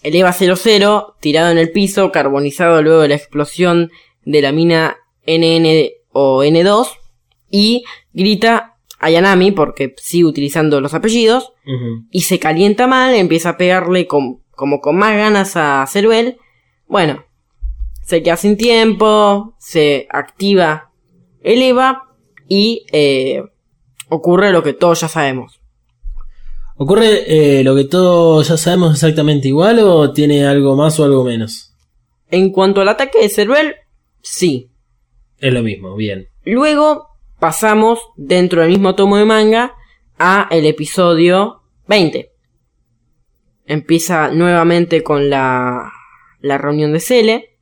el EVA 00 tirado en el piso, carbonizado luego de la explosión de la mina NN o N2 y grita a Yanami porque sigue utilizando los apellidos y se calienta mal, empieza a pegarle con- como con más ganas a Ceruel. Bueno, se queda sin tiempo, se activa el EVA y eh, ocurre lo que todos ya sabemos.
¿Ocurre eh, lo que todos ya sabemos exactamente igual o tiene algo más o algo menos?
En cuanto al ataque de Ceruel, sí.
Es lo mismo, bien.
Luego pasamos dentro del mismo tomo de manga a el episodio 20. Empieza nuevamente con la, la reunión de Cele,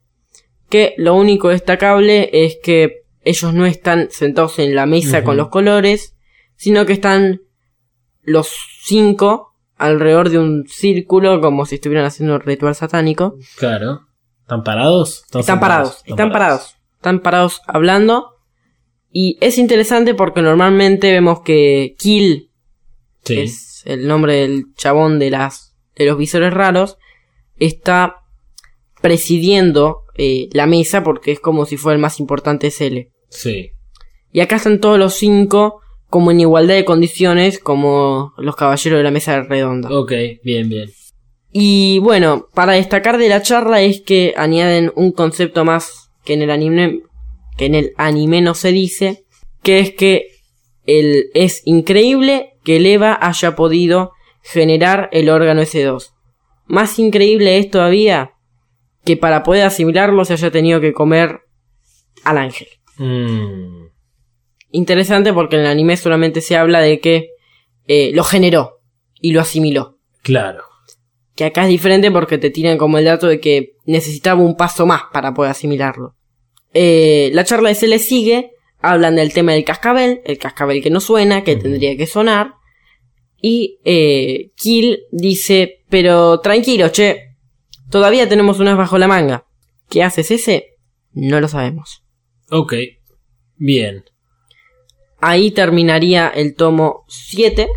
que lo único destacable es que ellos no están sentados en la mesa con los colores, sino que están los cinco alrededor de un círculo como si estuvieran haciendo un ritual satánico.
Claro. ¿Están parados?
Están parados, están parados. Están parados hablando. Y es interesante porque normalmente vemos que Kill
Sí.
es el nombre del chabón de las de los visores raros está presidiendo eh, la mesa porque es como si fuera el más importante Cele.
Sí.
Y acá están todos los cinco como en igualdad de condiciones como los caballeros de la mesa redonda.
Ok, bien, bien.
Y bueno, para destacar de la charla es que añaden un concepto más que en el anime, que en el anime no se dice, que es que el, es increíble que el Eva haya podido generar el órgano S2. Más increíble es todavía que para poder asimilarlo se haya tenido que comer al ángel.
Mm,
Interesante porque en el anime solamente se habla de que eh, lo generó y lo asimiló.
claro.
Que acá es diferente porque te tiran como el dato de que necesitaba un paso más para poder asimilarlo. Eh, la charla de se le sigue, hablan del tema del cascabel, el cascabel que no suena, que tendría que sonar. Y eh, Kill dice, pero tranquilo, che, todavía tenemos unas bajo la manga. ¿Qué haces ese? No lo sabemos.
Ok. Bien.
Ahí terminaría el tomo 7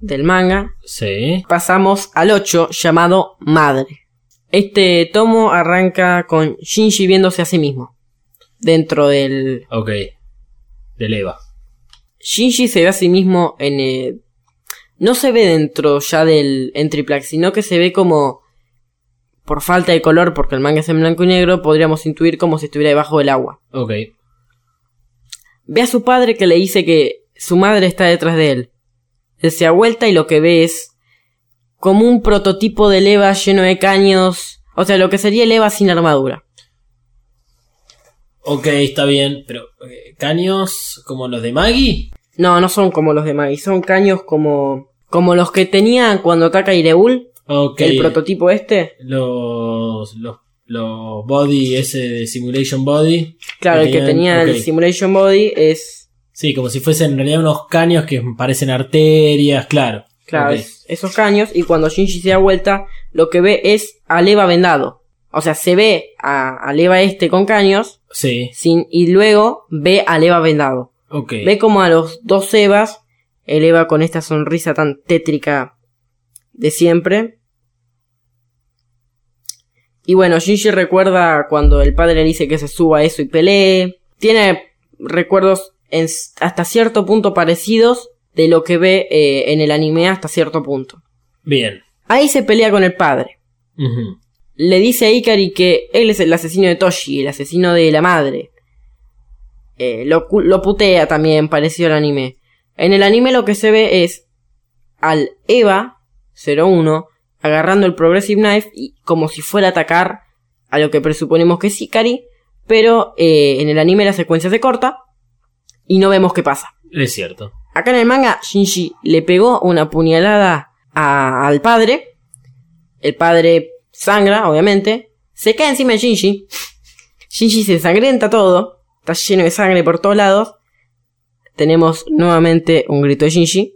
del manga.
Sí.
pasamos al 8 llamado Madre. Este tomo arranca con Shinji viéndose a sí mismo. Dentro del...
Ok. Del Eva.
Shinji se ve a sí mismo en... eh, no se ve dentro ya del Entriplax, sino que se ve como... Por falta de color, porque el manga es en blanco y negro, podríamos intuir como si estuviera debajo del agua.
Ok.
Ve a su padre que le dice que su madre está detrás de él. Él se da vuelta y lo que ve es como un prototipo del Eva lleno de caños. O sea, lo que sería el Eva sin armadura.
Ok, está bien. Pero, eh, ¿caños como los de Maggie?
No, no son como los de Maggie, son caños como como los que tenía cuando ataca Ireul,
Ok.
el prototipo este.
Los, los, los body, ese de Simulation Body.
Claro, el que tenía el Simulation Body es
Sí, como si fuesen en realidad unos caños que parecen arterias, claro.
claro, esos caños y cuando Shinji se da vuelta, lo que ve es al Eva vendado. O sea, se ve a, al Eva este con caños
Sí,
sin y luego ve al Eva vendado.
ok.
Ve como a los dos Evas, el Eva con esta sonrisa tan tétrica de siempre. Y bueno, Shinji recuerda cuando el padre le dice que se suba a eso y pelee. Tiene recuerdos en- hasta cierto punto parecidos de lo que ve eh, en el anime hasta cierto punto.
Bien.
Ahí se pelea con el padre. Le dice a Ikari que él es el asesino de Toshi, el asesino de la madre. Eh, lo, lo putea también, parecido al anime. En el anime lo que se ve es al Eva 01 agarrando el Progressive Knife y como si fuera a atacar a lo que presuponemos que es Ikari, pero eh, en el anime la secuencia se corta y no vemos qué pasa.
Es cierto.
Acá en el manga, Shinji le pegó una puñalada a- al padre. El padre sangra, obviamente. Se cae encima de Shinji. Shinji se ensangrienta todo. Está lleno de sangre por todos lados. Tenemos nuevamente un grito de Shinji.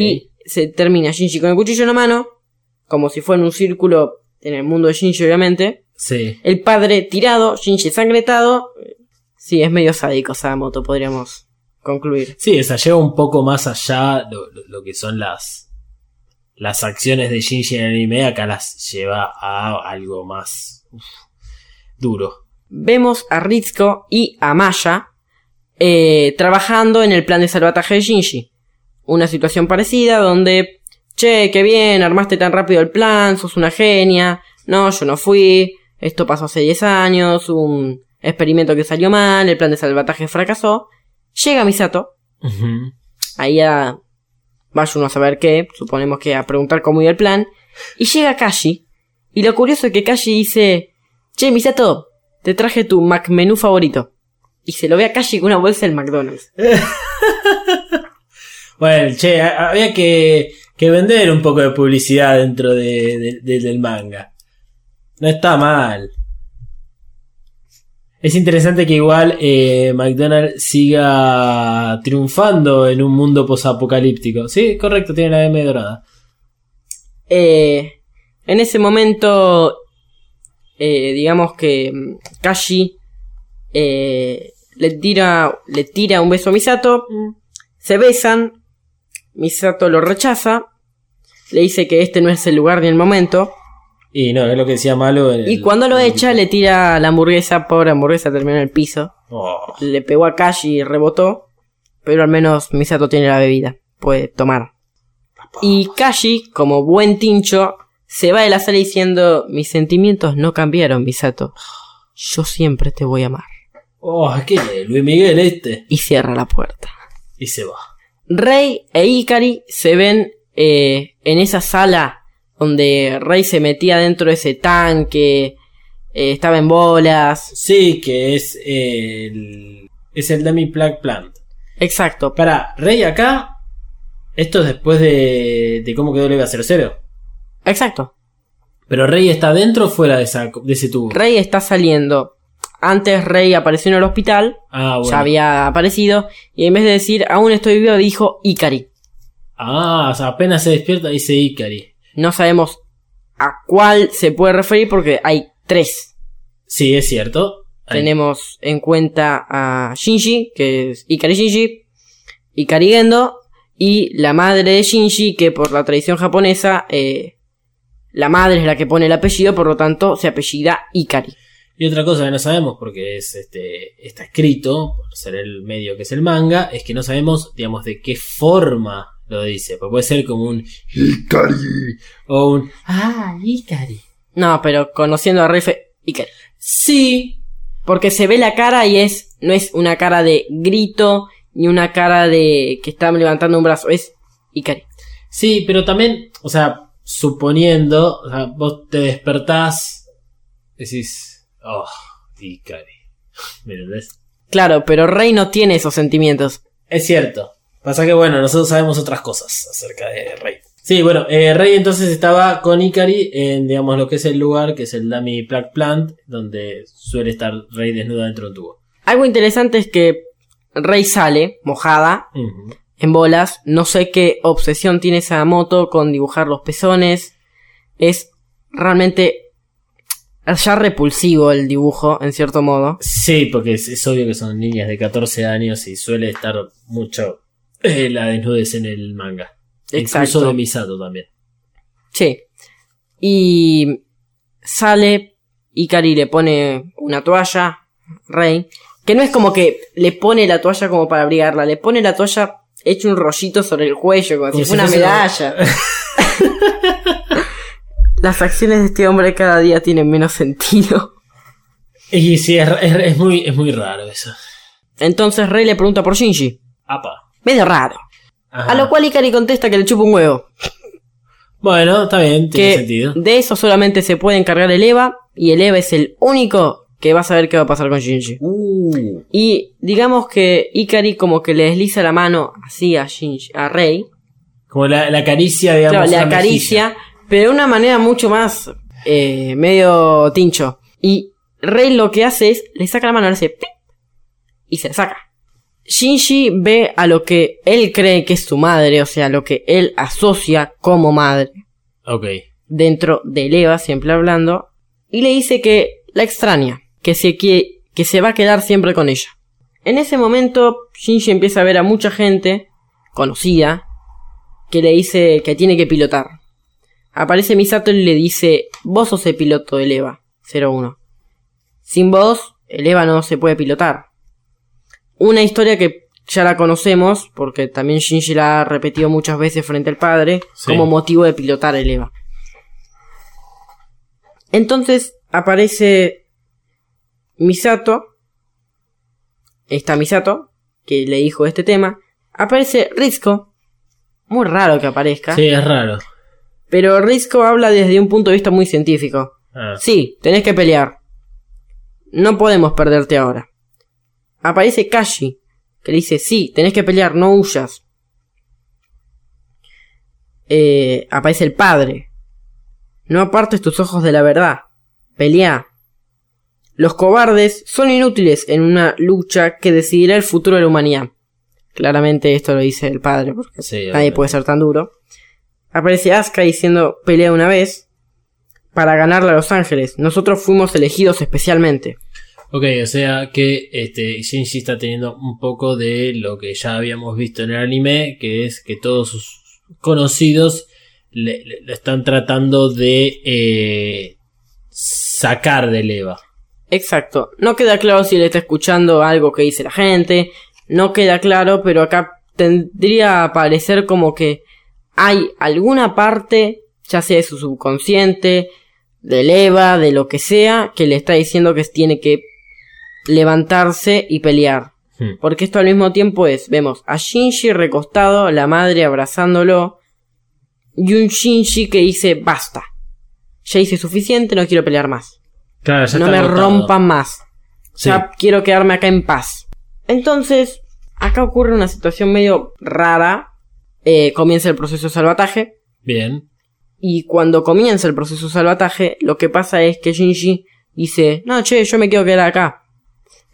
Y se termina Shinji con el cuchillo en la mano. Como si fuera un círculo en el mundo de Shinji, obviamente.
Sí.
El padre tirado, Shinji ensangretado. Sí, es medio sádico Sadamoto, podríamos concluir.
Sí, o sea, lleva un poco más allá lo, lo- lo que son las las acciones de Shinji en el anime, acá las lleva a algo más uf, duro.
vemos a Ritsuko y a Maya eh, trabajando en el plan de salvataje de Shinji. Una situación parecida donde, che, qué bien, armaste tan rápido el plan, sos una genia. No, yo no fui, esto pasó hace 10 años, un experimento que salió mal, el plan de salvataje fracasó. Llega Misato,
Ujú.
ahí a... Vaya uno a saber qué, suponemos que a preguntar cómo iba el plan. Y llega Kashi, y lo curioso es que Kashi dice, che, Misato, te traje tu McMenú favorito. Y se lo ve a Kashi con una bolsa del McDonald's. *laughs*
Bueno, che, ha- había que, que vender un poco de publicidad dentro de- de- de- del manga. No está mal. Es interesante que igual eh, McDonald's siga triunfando en un mundo posapocalíptico. Sí, correcto, tiene la M dorada.
Eh, en ese momento, eh, digamos que mm, Kashi eh, le, tira, le tira un beso a Misato. Se besan. Misato lo rechaza. Le dice que este no es el lugar ni el momento.
Y no, es lo que decía Malo. en
Y
el-
cuando lo echa, le tira la hamburguesa. Pobre hamburguesa terminó en el piso.
Oh,
Le pegó a Kashi y rebotó. Pero al menos Misato tiene la bebida. Puede tomar. Y Kashi, como buen tincho, se va de la sala diciendo: Mis sentimientos no cambiaron, Misato. Yo siempre te voy a amar.
oh, ¿qué es? Luis Miguel este.
Y cierra la puerta.
Y se va.
Rey e Ikari se ven eh, en esa sala donde Rey se metía dentro de ese tanque, eh, estaba en bolas.
Sí, que es el. Es el Dummy Plug Plant.
Exacto.
Para, Rey acá. Esto es después de, de cómo quedó el EVA 00.
Exacto.
Pero Rey está dentro o fuera de, esa, de ese tubo.
Rey está saliendo. Antes Rey apareció en el hospital,
ah, bueno.
ya había aparecido, y en vez de decir aún estoy vivo, dijo Ikari.
Ah, o sea, apenas se despierta dice Ikari.
No sabemos a cuál se puede referir porque hay tres.
Sí, es cierto.
Tenemos en cuenta a Shinji, que es Ikari Shinji, Ikari Gendo, y la madre de Shinji, que por la tradición japonesa, eh, la madre es la que pone el apellido, por lo tanto se apellida Ikari.
Y otra cosa que no sabemos, porque es este está escrito, por ser el medio que es el manga, es que no sabemos, digamos, de qué forma lo dice. Porque puede ser como un Ikari o un Ah, Ikari.
No, pero conociendo a Rey fue Ikari.
Sí,
Porque se ve la cara y es, no es una cara de grito, ni una cara de que está levantando un brazo, es Ikari.
sí, pero también, o sea, suponiendo, o sea, vos te despertás, decís, oh, Ikari. *laughs* ¿Me entendés?
Claro, pero Rey no tiene esos sentimientos.
Es cierto. Pasa que bueno, nosotros sabemos otras cosas acerca de Rey. Sí, bueno, eh, Rey entonces estaba con Ikari en, digamos, lo que es el lugar, que es el Dummy Plug Plant, donde suele estar Rey desnuda dentro de un tubo.
Algo interesante es que Rey sale, mojada, en bolas. No sé qué obsesión tiene esa moto con dibujar los pezones. Es realmente ya repulsivo el dibujo, en cierto modo.
Sí, porque es, es obvio que son niñas de 14 años y suele estar mucho eh, la desnudez en el manga.
Exacto.
Incluso de Misato también.
Sí. Y sale, Ikari le pone una toalla, Rey, que no es como que le pone la toalla como para abrigarla, le pone la toalla hecho un rollito sobre el cuello, como,
Como
si fuera una medalla. *laughs* *laughs* Las acciones de este hombre cada día tienen menos sentido.
Y sí, es, es- es muy, es muy raro eso.
Entonces Rey le pregunta por Shinji.
Apa.
Medio raro.
Ajá.
A lo cual Ikari contesta que le chupa un huevo.
Bueno, está bien, tiene
Que
sentido.
de eso solamente se puede encargar el Eva. Y el Eva es el único que vas a ver qué va a pasar con Shinji.
Uh.
Y digamos que Ikari como que le desliza la mano así a Shinji, a Rey.
Como la, la caricia, digamos.
Claro,
una mejilla.
Pero de una manera mucho más eh, medio tincho. Y Rey lo que hace es, le saca la mano, le hace ¡pip! y se la saca. Shinji ve a lo que él cree que es su madre, o sea, lo que él asocia como madre,
Ok.
dentro de Eva, siempre hablando, y le dice que la extraña, que se, que, que se va a quedar siempre con ella. En ese momento, Shinji empieza a ver a mucha gente conocida que le dice que tiene que pilotar. Aparece Misato y le dice, vos sos el piloto del EVA 01. Sin vos, el EVA no se puede pilotar. Una historia que ya la conocemos, porque también Shinji la ha repetido muchas veces frente al padre,
Sí.
como motivo de pilotar el EVA. Entonces aparece Misato, está Misato, que le dijo este tema, aparece Rizko, muy raro que aparezca,
Sí, es raro.
Pero Rizko habla desde un punto de vista muy científico.
Ah.
Sí, tenés que pelear. No podemos perderte ahora. Aparece Kashi, que le dice, sí, tenés que pelear, no huyas. Eh, aparece el padre. No apartes tus ojos de la verdad. Pelea. Los cobardes son inútiles en una lucha que decidirá el futuro de la humanidad. Claramente esto lo dice el padre, porque
Sí,
nadie puede ser tan duro. Aparece Asuka diciendo pelea una vez para ganarle a Los Ángeles. Nosotros fuimos elegidos especialmente.
Ok, o sea que este Shinji está teniendo un poco de lo que ya habíamos visto en el anime, que es que todos sus conocidos le, están tratando de eh, sacar del EVA.
Exacto. No queda claro si le está escuchando algo que dice la gente. No queda claro, pero acá tendría a parecer como que hay alguna parte, ya sea de su subconsciente, del EVA, de lo que sea, que le está diciendo que tiene que levantarse y pelear.
Hmm.
Porque esto al mismo tiempo es, vemos a Shinji recostado, la madre abrazándolo, y un Shinji que dice, basta. Ya hice suficiente, no quiero pelear más.
Claro, ya
no me
agotado.
rompan más.
Sí.
Ya quiero quedarme acá en paz. Entonces, acá ocurre una situación medio rara. Eh, comienza el proceso de salvataje.
Bien.
Y cuando comienza el proceso de salvataje, lo que pasa es que Shinji dice, no, che, yo me quiero quedar acá.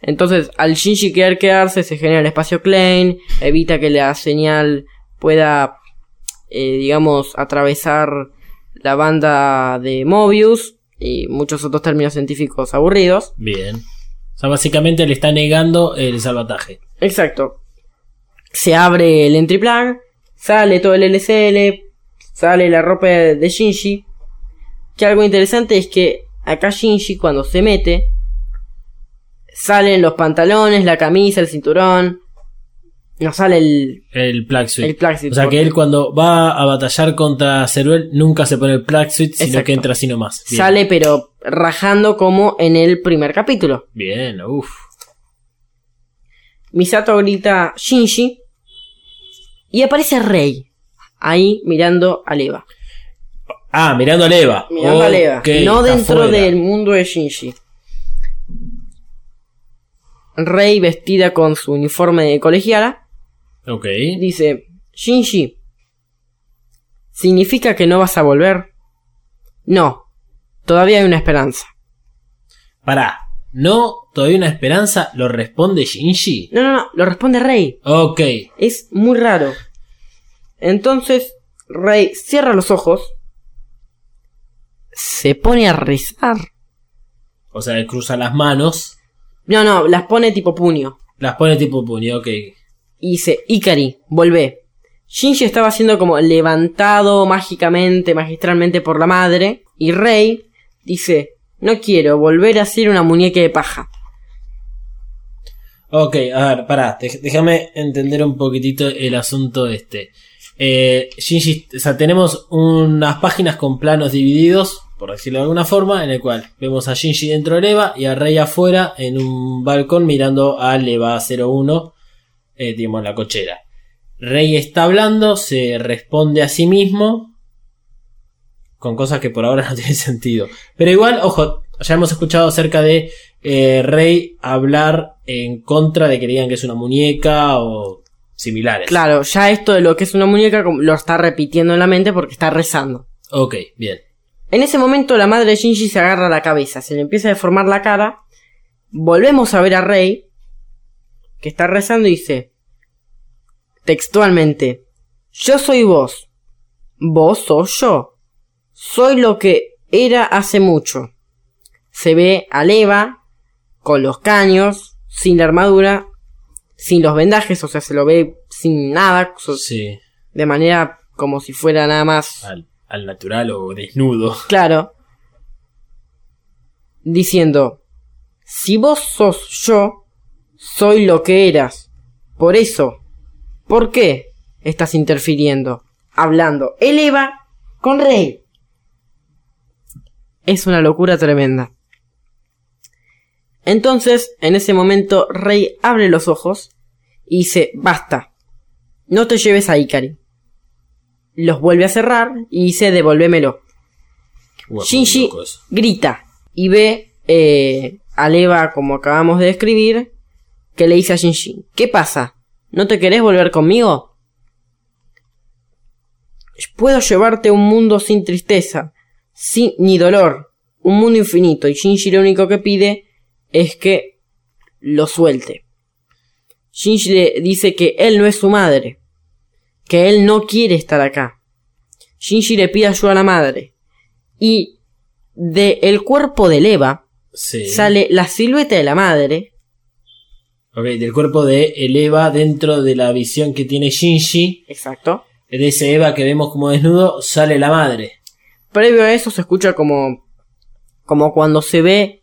Entonces, al Shinji querer quedarse, se genera el espacio Klein, evita que la señal pueda, eh, digamos, atravesar la banda de Mobius y muchos otros términos científicos aburridos.
Bien. O sea, básicamente le está negando el salvataje.
Exacto. Se abre el entry plug, sale todo el LCL, sale la ropa de Shinji. Que algo interesante es que acá Shinji cuando se mete, salen los pantalones, la camisa, el cinturón. No sale el,
El plug suit.
el
O sea que
porque
él cuando va a batallar contra Ceruel nunca se pone el plug suit, sino
Exacto.
que entra así nomás. Bien.
sale pero rajando como en el primer capítulo.
Bien, uff.
Misato grita Shinji y aparece Rey ahí mirando a Eva.
Ah, mirando a Eva.
Mirando a Eva.
Ok,
no dentro del mundo de Shinji. Rey vestida con su uniforme de colegiala
Ok.
dice, Shinji, ¿significa que no vas a volver? No, todavía hay una esperanza.
Pará. No, todavía una esperanza, lo responde Shinji.
No, no, no, lo responde Rey.
Ok.
Es muy raro. Entonces, Rey cierra los ojos, se pone a rezar.
O sea, él cruza las manos,
No, no, las pone tipo puño.
las pone tipo puño, ok.
y dice, Ikari, volvé. Shinji estaba siendo como levantado mágicamente, magistralmente por la madre, y Rey dice, no quiero volver a ser una muñeca de paja.
Ok, a ver, pará, déjame entender un poquitito el asunto este. Eh, Shinji, o sea, tenemos unas páginas con planos divididos, por decirlo de alguna forma, en el cual vemos a Shinji dentro del EVA y a Rey afuera en un balcón mirando al EVA 01, eh, digamos, la cochera. Rey está hablando, se responde a sí mismo con cosas que por ahora *laughs* no tienen sentido. Pero igual, ojo, ya hemos escuchado acerca de eh, Rey hablar en contra de que digan que es una muñeca o similares.
Claro, ya esto de lo que es una muñeca lo está repitiendo en la mente porque está rezando.
Ok, bien.
En ese momento la madre de Shinji se agarra la cabeza, se le empieza a deformar la cara. Volvemos a ver a Rey, que está rezando y dice, textualmente, yo soy vos, vos sos yo, soy lo que era hace mucho. Se ve a Leva con los caños, sin la armadura, sin los vendajes, o sea, se lo ve sin nada,
Sí.
de manera como si fuera nada más
Al, al natural o desnudo. *laughs*
Claro. Diciendo, si vos sos yo, soy lo que eras. Por eso, ¿por qué estás interfiriendo? Hablando, eleva con Rey. Es una locura tremenda. Entonces, en ese momento, Rey abre los ojos y dice, basta, no te lleves a Ikari. Los vuelve a cerrar y dice, devolvémelo.
Guau,
Shinji grita y ve eh, a Leva, como acabamos de describir, que le dice a Shinji, ¿qué pasa? ¿No te querés volver conmigo? Puedo llevarte a un mundo sin tristeza, sin, ni dolor, un mundo infinito, y Shinji lo único que pide es que lo suelte. Shinji le dice que él no es su madre, que él no quiere estar acá. Shinji le pide ayuda a la madre, y de el cuerpo de Leva
Sí.
sale la silueta de la madre.
Ok, del cuerpo de Eva dentro de la visión que tiene Shinji.
Exacto.
De ese Eva que vemos como desnudo, sale la madre.
Previo a eso se escucha como como cuando se ve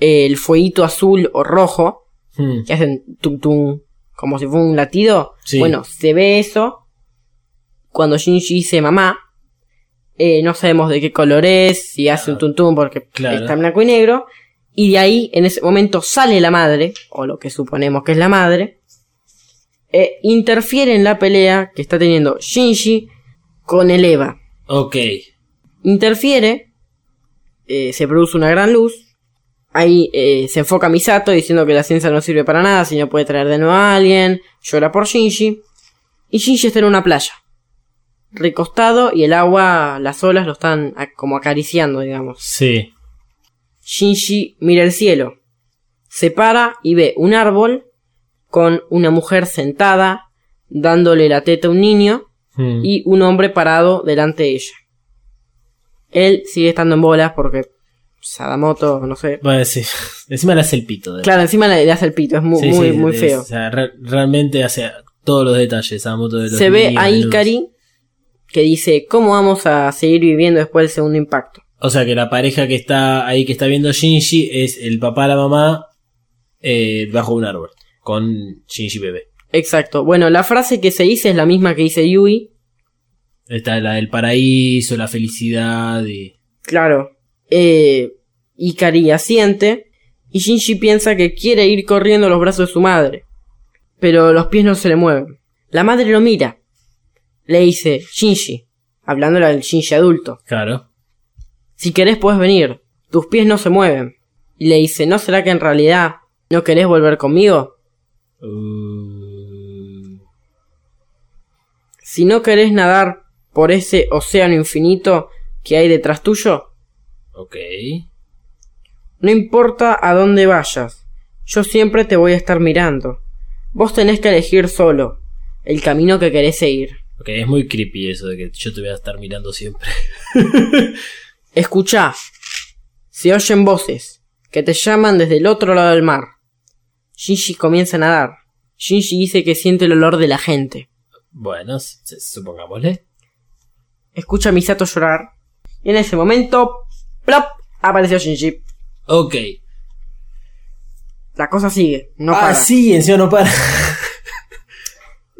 el fueguito azul o rojo
Hmm.
que hacen tum tum como si fuera un latido.
Sí.
Bueno, se ve eso cuando Shinji dice mamá. Eh, no sabemos de qué color es, si hace un tum tum porque
Claro.
está en blanco y negro. Y de ahí, en ese momento, sale la madre, o lo que suponemos que es la madre, e interfiere en la pelea que está teniendo Shinji con el Eva.
Ok.
Interfiere, eh, se produce una gran luz. Ahí eh, se enfoca a Misato diciendo que la ciencia no sirve para nada, si no puede traer de nuevo a alguien. Llora por Shinji. Y Shinji está en una playa. Recostado y el agua, las olas lo están como acariciando, digamos.
Sí.
Shinji mira el cielo. Se para y ve un árbol con una mujer sentada dándole la teta a un niño
Hmm.
y un hombre parado delante de ella. Él sigue estando en bolas porque Sadamoto, no sé.
Bueno, sí. *laughs* Encima le hace el pito. de-
Claro, encima le, le hace el pito, es muy,
Sí,
muy,
sí,
muy
es-
feo.
o sea, re- realmente hace todos los detalles a moto de los
Se ve a. Ikari que dice, ¿cómo vamos a seguir viviendo después del segundo impacto?
O sea que la pareja que está ahí que está viendo Shinji es el papá la mamá eh, bajo un árbol con Shinji bebé.
Exacto. Bueno, la frase que se dice es la misma que dice Yui.
Está la del paraíso, la felicidad y...
Claro. Eh, Ikari asiente y Shinji piensa que quiere ir corriendo a los brazos de su madre. Pero los pies no se le mueven. La madre lo mira. Le dice, Shinji, hablándole al Shinji adulto.
Claro.
Si querés puedes venir. Tus pies no se mueven. Y le dice, ¿no será que en realidad no querés volver conmigo?
Uh,
Si no querés nadar por ese océano infinito que hay detrás tuyo,
ok.
no importa a dónde vayas, yo siempre te voy a estar mirando. Vos tenés que elegir solo el camino que querés seguir.
Ok, es muy creepy eso de que yo te voy a estar mirando siempre. *laughs*
Escuchá. Se oyen voces que te llaman desde el otro lado del mar. Shinji comienza a nadar. Shinji dice que siente el olor de la gente.
Bueno, supongámosle.
Escucha a Misato llorar. Y en ese momento, ¡plop! apareció Shinji.
Ok.
La cosa sigue, no
ah,
para.
sí, encima no para.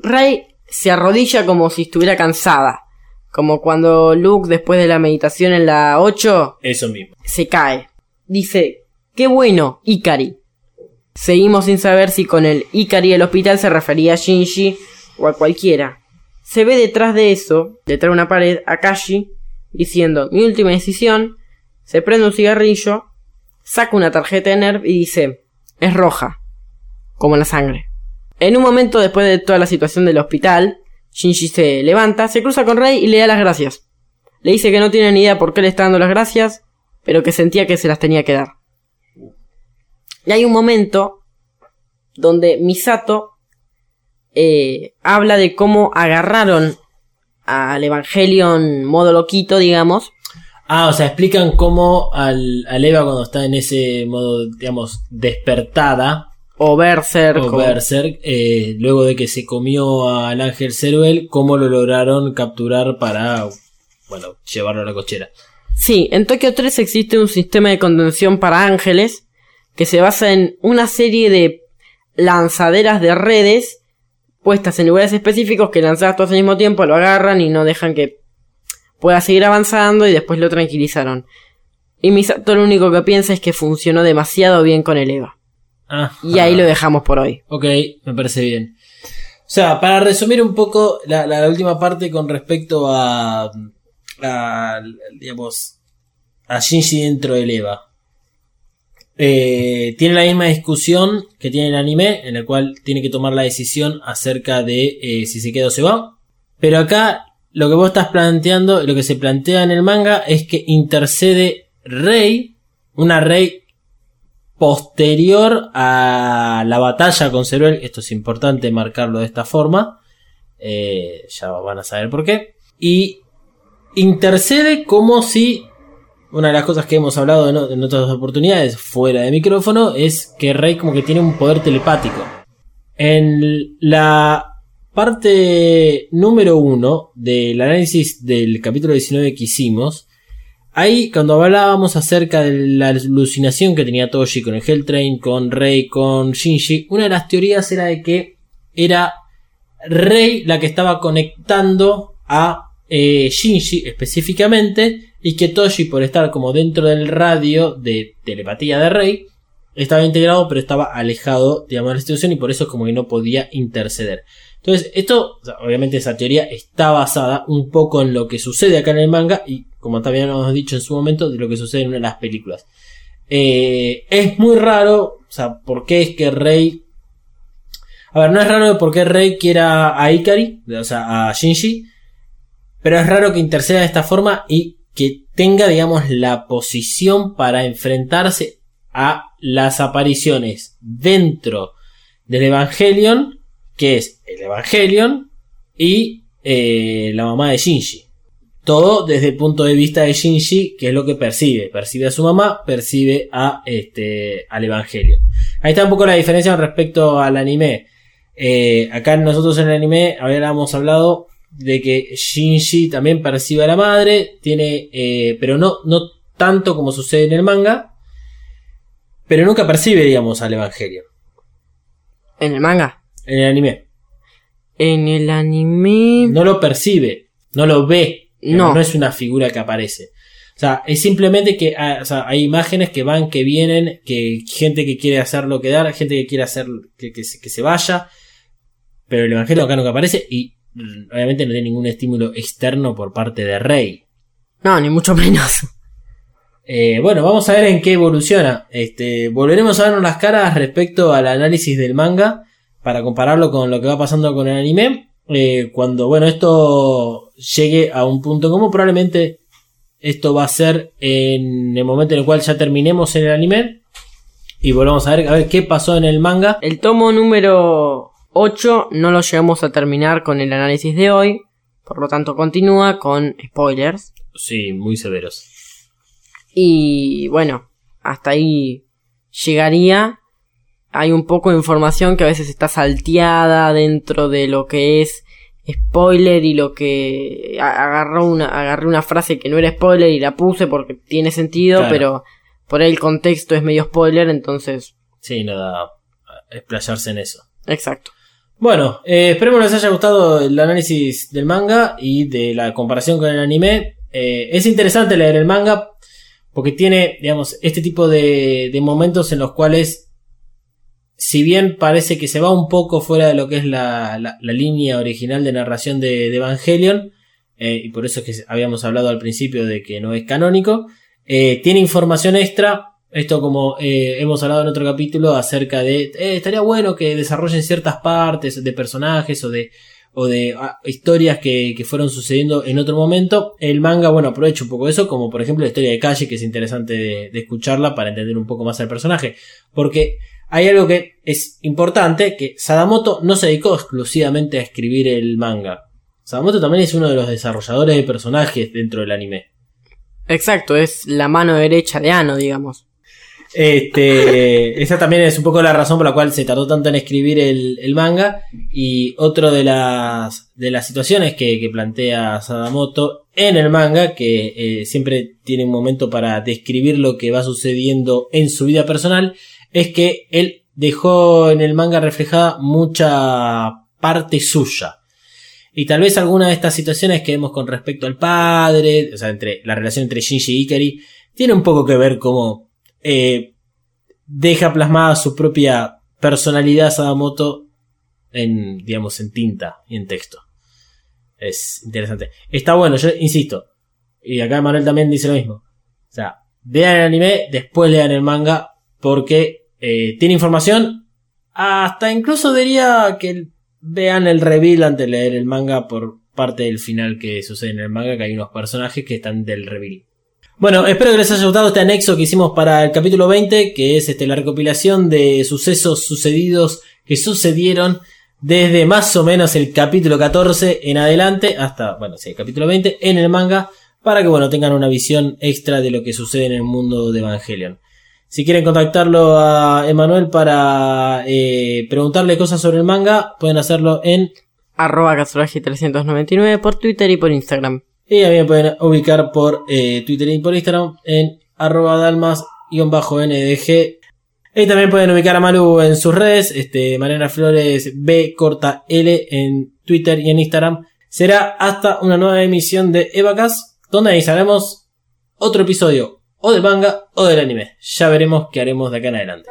Rey se arrodilla como si estuviera cansada. Como cuando Luke, después de la meditación en la 8,
Eso mismo.
se cae. Dice, qué bueno, Ikari. Seguimos sin saber si con el Ikari del hospital se refería a Shinji o a cualquiera. Se ve detrás de eso, detrás de una pared, a Kashi diciendo, mi última decisión, se prende un cigarrillo saca una tarjeta de Nerv y dice, es roja, como la sangre. En un momento después de toda la situación del hospital, Shinji se levanta, se cruza con Rey y le da las gracias. Le dice que no tiene ni idea por qué le está dando las gracias, pero que sentía que se las tenía que dar. Y hay un momento donde Misato eh, habla de cómo agarraron al Evangelion modo loquito, digamos.
Ah, o sea, explican cómo al, al Eva cuando está en ese modo, digamos, despertada,
O Berserk.
o Berserk, eh, luego de que se comió al ángel Ceruel, cómo lo lograron capturar para, bueno, llevarlo a la cochera.
Sí, en Tokio 3 existe un sistema de contención para ángeles que se basa en una serie de lanzaderas de redes puestas en lugares específicos que lanzadas todos al mismo tiempo lo agarran y no dejan que pueda seguir avanzando y después lo tranquilizaron. Y Misato lo único que piensa es que funcionó demasiado bien con el Eva.
Ah,
Y ahí lo dejamos por hoy.
Ok, me parece bien. O sea, para resumir un poco la, la última parte con respecto a, a, digamos, a Shinji dentro del EVA. Eh, tiene la misma discusión que tiene el anime, en el cual tiene que tomar la decisión acerca de eh, si se queda o se va. Pero acá lo que vos estás planteando, lo que se plantea en el manga es que intercede Rey, una Rey posterior a la batalla con Ceruel, esto es importante marcarlo de esta forma, eh, ya van a saber por qué, y intercede como si, una de las cosas que hemos hablado en, en otras oportunidades fuera de micrófono, es que Rey como que tiene un poder telepático. En la parte número uno del análisis del capítulo 19 que hicimos, Ahí, cuando hablábamos acerca de la alucinación que tenía Toshi con el Helltrain, con Rei, con Shinji, una de las teorías era de que era Rei la que estaba conectando a eh, Shinji específicamente y que Toshi, por estar como dentro del radio de telepatía de Rei, estaba integrado pero estaba alejado digamos, de la situación y por eso como que no podía interceder. Entonces, esto, obviamente esa teoría está basada un poco en lo que sucede acá en el manga y, como también hemos dicho en su momento, de lo que sucede en una de las películas. Eh, es muy raro, o sea, ¿por qué es que Rey... A ver, no es raro por qué Rey quiera a Ikari, o sea, a Shinji, pero es raro que interceda de esta forma y que tenga, digamos, la posición para enfrentarse a las apariciones dentro del Evangelion que es el Evangelion y eh, la mamá de Shinji. Todo desde el punto de vista de Shinji, que es lo que percibe. Percibe a su mamá, percibe a este, al Evangelion. Ahí está un poco la diferencia respecto al anime. Eh, acá nosotros en el anime habíamos hablado de que Shinji también percibe a la madre, tiene, eh, pero no, no tanto como sucede en el manga, pero nunca percibe, digamos, al Evangelion.
En el manga.
En el anime.
En el anime.
no lo percibe, no lo ve,
No.
no es una figura que aparece. O sea, es simplemente que ah, o sea, hay imágenes que van, que vienen, que gente que quiere hacerlo quedar, gente que quiere hacer que, que se, que se vaya, pero el evangelio acá nunca aparece y mm, obviamente no tiene ningún estímulo externo por parte de Rey.
No, ni mucho menos.
Eh, bueno, vamos a ver en qué evoluciona. Este, volveremos a vernos las caras respecto al análisis del manga para compararlo con lo que va pasando con el anime. Eh, cuando, bueno, esto llegue a un punto como probablemente esto va a ser en el momento en el cual ya terminemos en el anime y volvamos a ver, a ver qué pasó en el manga.
El tomo número 8 no lo llegamos a terminar con el análisis de hoy. Por lo tanto, continúa con spoilers.
Sí, muy severos.
Y bueno, hasta ahí llegaría. Hay un poco de información que a veces está salteada dentro de lo que es spoiler y lo que agarró una agarré una frase que no era spoiler y la puse porque tiene sentido,
Claro.
pero por ahí el contexto es medio spoiler, entonces,
Sí, nada, explayarse en eso.
exacto.
Bueno, eh, esperemos les haya gustado el análisis del manga y de la comparación con el anime. Eh, es interesante leer el manga porque tiene, digamos, este tipo de, momentos en los cuales, si bien parece que se va un poco fuera de lo que es la, línea original de narración de, Evangelion, eh, y por eso es que habíamos hablado al principio de que no es canónico, eh, tiene información extra Esto como eh, hemos hablado en otro capítulo acerca de, estaría bueno que desarrollen ciertas partes de personajes o de, o de ah, historias que, que, fueron sucediendo en otro momento. El manga, bueno, aprovecha un poco eso, como por ejemplo la historia de Calle, que es interesante de, de escucharla para entender un poco más al personaje. Porque hay algo que es importante, que Sadamoto no se dedicó exclusivamente a escribir el manga. Sadamoto también es uno de los desarrolladores de personajes dentro del anime.
Exacto, es la mano derecha de Ano, digamos.
Este, *laughs* esa también es un poco la razón por la cual se tardó tanto en escribir el, manga. Y otra de las, de las situaciones que, plantea Sadamoto en el manga, que eh, siempre tiene un momento para describir lo que va sucediendo en su vida personal, es que él dejó en el manga reflejada mucha parte suya. Y tal vez alguna de estas situaciones que vemos con respecto al padre, o sea, entre la relación entre Shinji y Ikari, tiene un poco que ver como eh, deja plasmada su propia personalidad Sadamoto en, digamos, en tinta y en texto. Es interesante. Está bueno, yo insisto. Y acá Manuel también dice lo mismo. O sea, vean el anime, después lean el manga, porque eh, tiene información. Hasta incluso diría que vean el reveal antes de leer el manga por parte del final que sucede en el manga, que hay unos personajes que están del reveal. Bueno, espero que les haya gustado este anexo que hicimos para el capítulo 20, que es este, la recopilación de sucesos sucedidos que sucedieron desde más o menos el capítulo 14 en adelante hasta, bueno, sí, el capítulo 20 en el manga, para que, bueno, tengan una visión extra de lo que sucede en el mundo de Evangelion. Si quieren contactarlo a Emanuel para eh, preguntarle cosas sobre el manga, pueden hacerlo en
arroba 399 por Twitter y por Instagram.
Y a mí me pueden ubicar por eh, Twitter y por Instagram en arroba dalmas-ndg. Y también pueden ubicar a Malu en sus redes, este, Mariana Flores B corta L en Twitter y en Instagram. Será hasta una nueva emisión de Evacas, donde ahí sabemos otro episodio o del manga o del anime. Ya veremos qué haremos de acá en adelante.